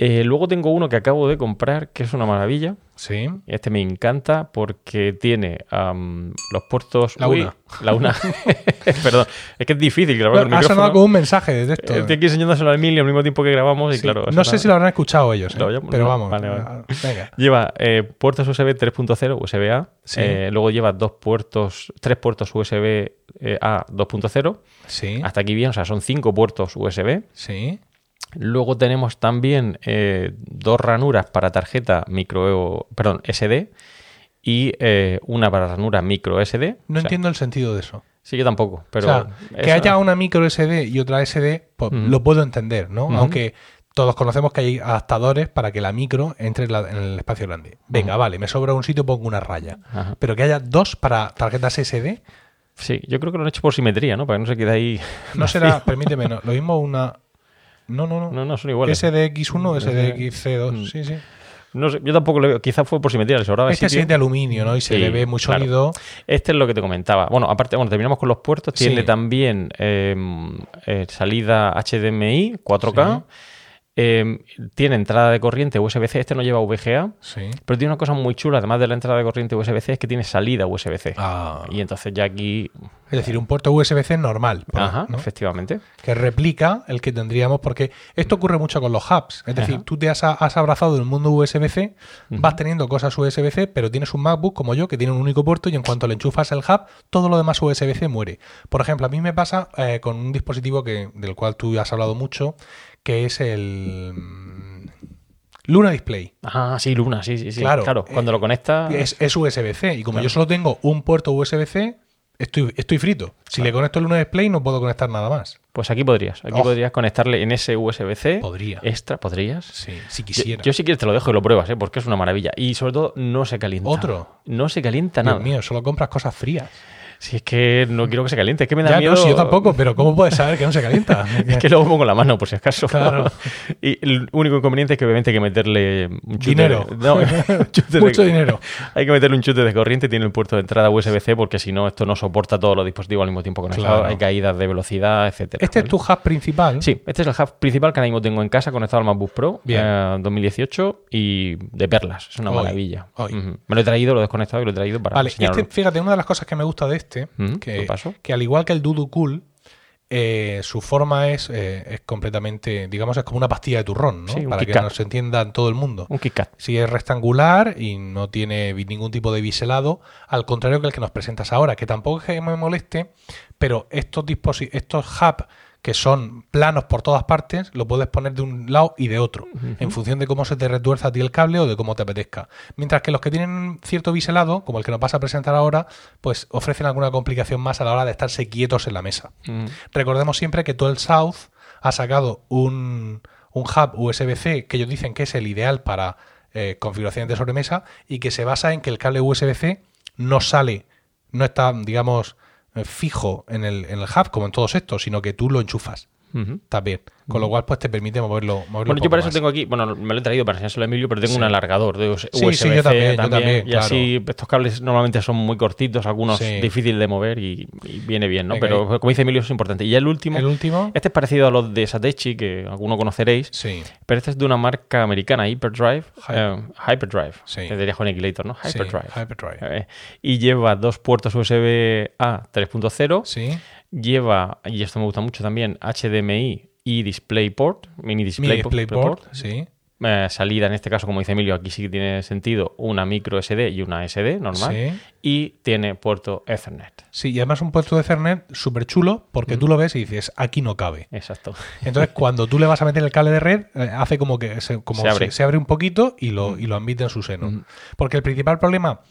Eh, luego tengo uno que acabo de comprar, que es una maravilla. Sí. Este me encanta porque tiene los puertos. La Uy, una. La una. [LAUGHS] [LAUGHS] Perdón, es que es difícil grabar el ha sonado como un mensaje de texto. Estoy aquí enseñándoselo a Emilio al mismo tiempo que grabamos y Sí. claro. no sé si lo habrán escuchado ellos, ¿eh? Lo pero no, vamos. vale, vale. Venga. Lleva eh, puertos USB 3.0, USB-A. Sí. eh, luego lleva dos puertos, tres puertos USB-A 2.0. Sí. Hasta aquí bien, o sea, son cinco puertos USB. Sí. Luego tenemos también eh, dos ranuras para tarjeta micro, perdón, SD y eh, una para ranura micro SD. No O sea, entiendo el sentido de eso. Sí, yo tampoco, pero o sea, que haya una micro SD y otra SD, pues lo puedo entender, ¿no? Aunque todos conocemos que hay adaptadores para que la micro entre en, la- en el espacio grande. Venga, vale, me sobra un sitio, pongo una raya. Pero que haya dos para tarjetas SD, Sí, yo creo que lo han hecho por simetría, ¿no? Para que no se quede ahí. no será, [LAUGHS] permíteme, no, lo mismo una. No, no, no. No, no, son iguales. SDX1, SDXC2, sí, sí. No sé, yo tampoco lo veo. Quizás fue por simetría, le sobraba Este sí sitio. es de aluminio, ¿no? Y se Sí, le ve muy claro. sólido. Este es lo que te comentaba. Bueno, aparte, bueno, terminamos con los puertos. Sí. Tiene también eh, eh, salida HDMI 4K. Eh, tiene entrada de corriente USB-C. Este no lleva VGA. Sí. Pero tiene una cosa muy chula, además de la entrada de corriente USB-C, es que tiene salida USB-C. Ah. Y entonces ya aquí. Es decir, un puerto USB-C normal, por- Ajá, ¿no? efectivamente. que replica el que tendríamos, porque esto ocurre mucho con los hubs. Es decir, Ajá. tú te has, has abrazado del mundo USB-C, vas teniendo cosas USB-C, pero tienes un MacBook como yo que tiene un único puerto y en cuanto le enchufas el hub, todo lo demás USB-C muere. Por ejemplo, a mí me pasa eh, con un dispositivo que, del cual tú has hablado mucho, que es el mm, Luna Display. Ah, sí, Luna, sí, sí, sí. Claro, Claro, cuando eh, lo conectas. Es, es USB-C y como Claro. yo solo tengo un puerto USB-C, estoy, estoy frito. Si le conecto el Luna Display no puedo conectar nada más. Pues aquí podrías. Aquí Oh. podrías conectarle en ese USB-C. Podría. Extra, ¿podrías? Sí, si quisiera. yo si quieres te lo dejo y lo pruebas, ¿eh? porque es una maravilla. Y sobre todo no se calienta. Otro. No se calienta Dios nada. mío, solo compras cosas frías. Si es que no quiero que se caliente, es que me da Ya, miedo. no, si yo tampoco, pero ¿cómo puedes saber que no se calienta? [LAUGHS] Es que luego pongo la mano, por si acaso. Claro. [LAUGHS] y el único inconveniente es que obviamente hay que meterle un chute Dinero. de- [LAUGHS] no, un chute de- Mucho dinero. Hay que meterle un chute de corriente, tiene el puerto de entrada USB-C, porque si no, esto no soporta todos los dispositivos al mismo tiempo conectados. Claro. Hay caídas de velocidad, etcétera. Este es ¿vale? tu hub principal. Sí, este es el hub principal que ahora mismo tengo en casa conectado al MacBook Pro Bien. eh, 2018 y de perlas. Es una Hoy, maravilla. hoy. Ujú. Me lo he traído, lo he desconectado y lo he traído para Vale, este, fíjate, una de las cosas que me gusta de este, Mm, que, al igual que el Dudu Cool, eh, su forma es, eh, es completamente, digamos, es como una pastilla de turrón, ¿no? Sí, Para que nos entienda en todo el mundo. Un KitKat. Si es rectangular y no tiene ningún tipo de biselado, al contrario que el que nos presentas ahora, que tampoco es que me moleste, pero estos estos hubs que son planos por todas partes, lo puedes poner de un lado y de otro, en función de cómo se te retuerza a ti el cable o de cómo te apetezca. Mientras que los que tienen cierto biselado, como el que nos vas a presentar ahora, pues ofrecen alguna complicación más a la hora de estarse quietos en la mesa. Recordemos siempre que todo el South ha sacado un, un hub USB-C que ellos dicen que es el ideal para eh, configuraciones de sobremesa y que se basa en que el cable USB-C no sale, no está, digamos, fijo en el, en el hub como en todos estos, sino que tú lo enchufas. Ujú. también. Con lo cual, pues te permite moverlo. moverlo Bueno, yo para eso más. tengo aquí, bueno, me lo he traído para enseñárselo a Emilio, pero tengo Sí. un alargador de US- Sí, sí, yo también, yo también, y así estos cables normalmente son muy cortitos, algunos Sí. difíciles de mover y, y viene bien, ¿no? Venga, pero como dice Emilio es importante. Y el último, El último. este es parecido a los de Satechi, que alguno conoceréis, Sí. pero este es de una marca americana, Hyperdrive, Hy- eh, Hyperdrive, Sí. que diría Aniquilator, ¿no? Sí, Hyperdrive. Hyperdrive. Eh, y lleva dos puertos USB A 3.0, Sí. Lleva, y esto me gusta mucho también, HDMI y DisplayPort, mini Mi DisplayPort. Sí. Eh, salida, en este caso, como dice Emilio, aquí sí que tiene sentido una micro SD y una SD normal. Sí. Y tiene puerto Ethernet. Sí, y además un puesto de Ethernet súper chulo porque tú lo ves y dices, aquí no cabe. Exacto. Entonces, [LAUGHS] cuando tú le vas a meter el cable de red, eh, hace como que se, como Se abre. se, se abre un poquito y lo, y lo admite en su seno. Porque el principal problema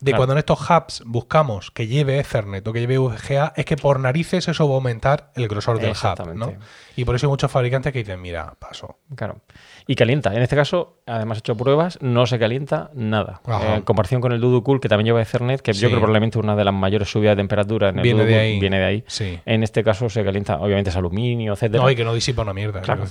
de Claro. cuando en estos hubs buscamos que lleve Ethernet o que lleve VGA es que por narices eso va a aumentar el grosor del hub. ¿no? Y por eso hay muchos fabricantes que dicen, mira, paso. Claro. Y calienta. En este caso, además he hecho pruebas, no se calienta nada. Eh, en comparación con el Dudu Cool, que también lleva Ethernet, que Sí. yo creo probablemente una de las mayores subidas de temperatura en el Viene Dudu de Cool ahí. viene de ahí. Sí. En este caso se calienta, obviamente es aluminio, etcétera. No, y que no disipa una mierda. Claro.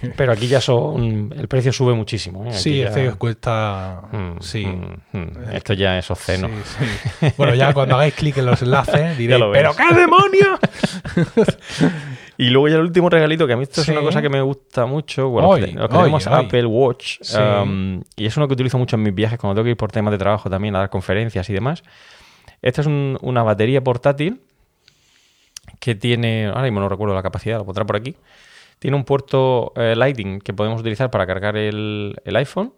que- Pero aquí ya son. El precio sube muchísimo. ¿eh? Sí, ya- este cuesta. Mm, sí. mm, mm. Esto ya es obsceno. Sí. Bueno, ya cuando hagáis clic en los enlaces [LAUGHS] diréis. ¿pero qué demonios? [LAUGHS] Y luego ya el último regalito, que a mí esto Sí. es una cosa que me gusta mucho. Bueno, los que- ay, tenemos. Apple Watch. Sí. um, y es uno que utilizo mucho en mis viajes cuando tengo que ir por temas de trabajo también a dar conferencias y demás. Esta es un- una batería portátil que tiene, ahora mismo no recuerdo la capacidad, lo pondrá por aquí. Tiene un puerto eh, Lightning que podemos utilizar para cargar el, el iPhone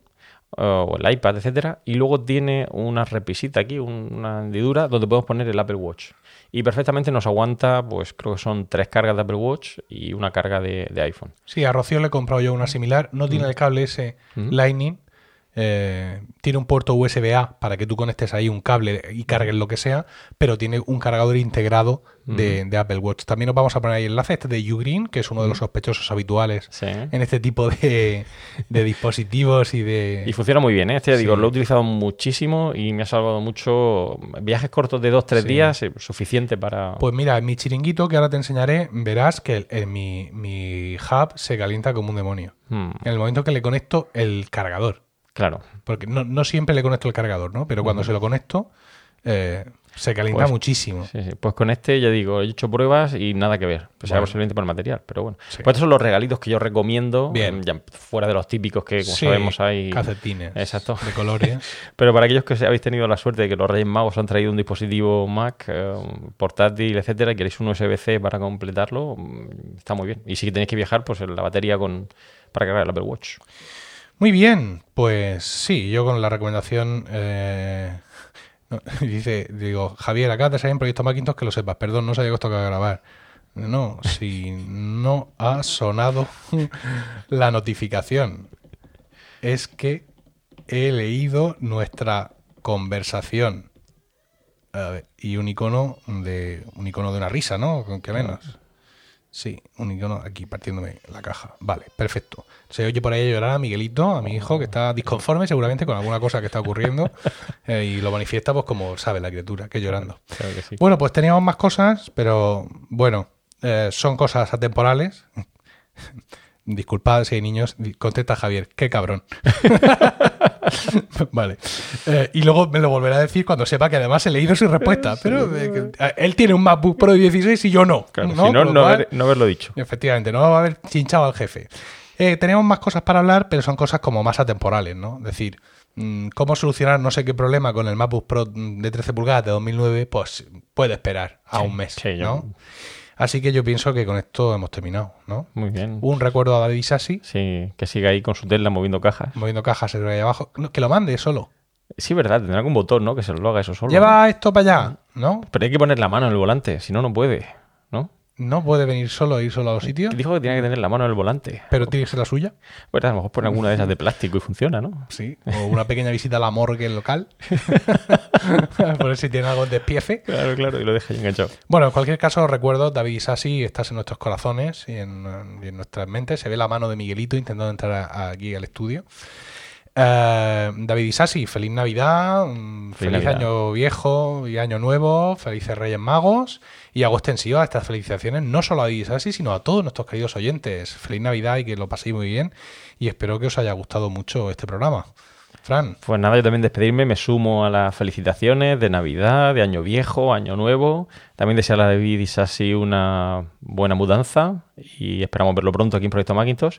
o el iPad, etcétera, y luego tiene una repisita aquí, un- una hendidura donde podemos poner el Apple Watch. Y perfectamente nos aguanta, pues creo que son tres cargas de Apple Watch y una carga de, de iPhone. Sí, a Rocío le he comprado yo una similar. No Mm. tiene el cable ese Lightning. Eh, tiene un puerto USB-A para que tú conectes ahí un cable y cargues lo que sea, pero tiene un cargador integrado de, de Apple Watch. También nos vamos a poner ahí el enlace este de Ugreen, que es uno de los sospechosos habituales Sí. en este tipo de, de dispositivos y de... Y funciona muy bien, ¿eh? Este digo, lo he utilizado muchísimo y me ha salvado mucho. Viajes cortos de dos, tres Sí. días, eh, suficiente para. Pues mira, en mi chiringuito que ahora te enseñaré, verás que el- el- mi, mi hub se calienta como un demonio. Hmm, En el momento que le conecto el cargador. Claro. Porque no, no siempre le conecto el cargador, ¿no? Pero cuando se lo conecto, eh, se calienta Pues- muchísimo. Sí, sí. Pues con este, ya digo, he hecho pruebas y nada que ver. Pues será Bueno. posiblemente por el material, pero bueno. Sí. Pues estos son los regalitos que yo recomiendo. Bien. ya fuera de los típicos que, como sabemos, hay. calcetines Exacto. de colores. [LAUGHS] Pero para aquellos que habéis tenido la suerte de que los Reyes Magos han traído un dispositivo Mac, eh, portátil, etcétera, y queréis un USB-C para completarlo, mm, está muy bien. Y si tenéis que viajar, pues la batería con para cargar el Apple Watch. Muy bien, pues sí, yo con la recomendación. eh, [LAUGHS] no, [LAUGHS] dice, digo, Javier, acá te sale en Proyecto Macintosh que lo sepas. Perdón, no sabía que os tocaba grabar. No, si no ha sonado [LAUGHS] la notificación, es que he leído nuestra conversación. A ver, y un icono de un icono de una risa, ¿no? Con que menos. Sí, un icono aquí partiéndome la caja. Vale, perfecto. Se oye por ahí llorar a Miguelito, a mi hijo, que está disconforme seguramente con alguna cosa que está ocurriendo [LAUGHS] eh, y lo manifiesta pues como sabe la criatura, que llorando. Claro que sí. Bueno, pues teníamos más cosas, pero bueno, eh, son cosas atemporales. [LAUGHS] Disculpad si hay niños, contesta Javier, qué cabrón. [LAUGHS] [LAUGHS] vale. Eh, y luego me lo volverá a decir cuando sepa que además he leído su respuesta. Pero eh, él tiene un MacBook Pro 16 y yo no. Claro, ¿no? si no, no, cual- haber- no haberlo dicho. Efectivamente, no va a haber chinchado al jefe. Eh, tenemos más cosas para hablar, pero son cosas como más atemporales, ¿no? Es decir, mm, cómo solucionar no sé qué problema con el MacBook Pro de 13 pulgadas de 2009, pues puede esperar a un mes, sí, yo- ¿no? Así que yo pienso que con esto hemos terminado, ¿no? Muy bien. Un recuerdo a David Sassi, Sí, que siga ahí con su Tesla moviendo cajas. moviendo cajas ahí abajo, no, que lo mande solo. Sí, verdad, tendrá algún botón, ¿no? Que se lo haga eso solo. ¿no? Lleva esto para allá, ¿no? Pero hay que poner la mano en el volante, si no, no puede, ¿no? Puede venir solo e ir solo a los sitios, Dijo que tenía que tener la mano en el volante. pero tiene que ser la suya. Pues a lo mejor pone alguna de esas de plástico y funciona, ¿no? Sí, o una pequeña visita a la morgue local. [LAUGHS] Por ver si tiene algo en despiece. Claro, claro, y lo deja enganchado. Bueno, en cualquier caso, os recuerdo, David Sassi, estás en nuestros corazones y en, y en nuestras mentes. Se ve la mano de Miguelito intentando entrar a- a- aquí al estudio. Eh, David Isasi, feliz Navidad, mm, Feliz feliz, Navidad. año viejo y año nuevo, felices Reyes Magos y hago extensiva estas felicitaciones no solo a David Isasi, sino a todos nuestros queridos oyentes. Feliz Navidad y que lo paséis muy bien y espero que os haya gustado mucho este programa. Fran, Pues nada, yo también despedirme, me sumo a las felicitaciones de Navidad, de Año Viejo, Año Nuevo. También desearle a David Isasi una buena mudanza y esperamos verlo pronto aquí en Proyecto Macintosh.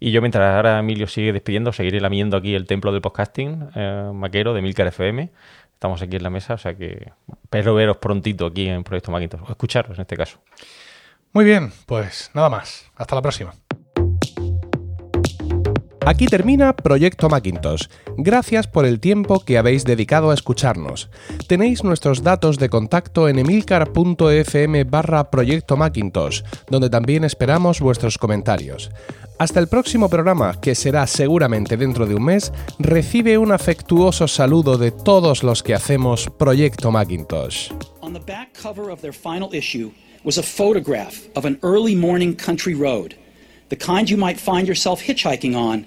Y yo, mientras ahora Emilio sigue despidiendo, seguiré lamiendo aquí el templo del podcasting eh, maquero de Milcar FM. Estamos aquí en la mesa, o sea que espero veros prontito aquí en Proyecto Macintosh, o escucharos en este caso. muy bien, pues nada más. Hasta la próxima. Aquí termina Proyecto Macintosh. Gracias por el tiempo que habéis dedicado a escucharnos. Tenéis nuestros datos de contacto en emilcar.fm barra Proyecto Macintosh, donde también esperamos vuestros comentarios. Hasta el próximo programa, que será seguramente dentro de un mes, recibe un afectuoso saludo de todos los que hacemos Proyecto Macintosh. On the back cover of their final issue was a photograph of an early morning country road, the kind you might find yourself hitchhiking on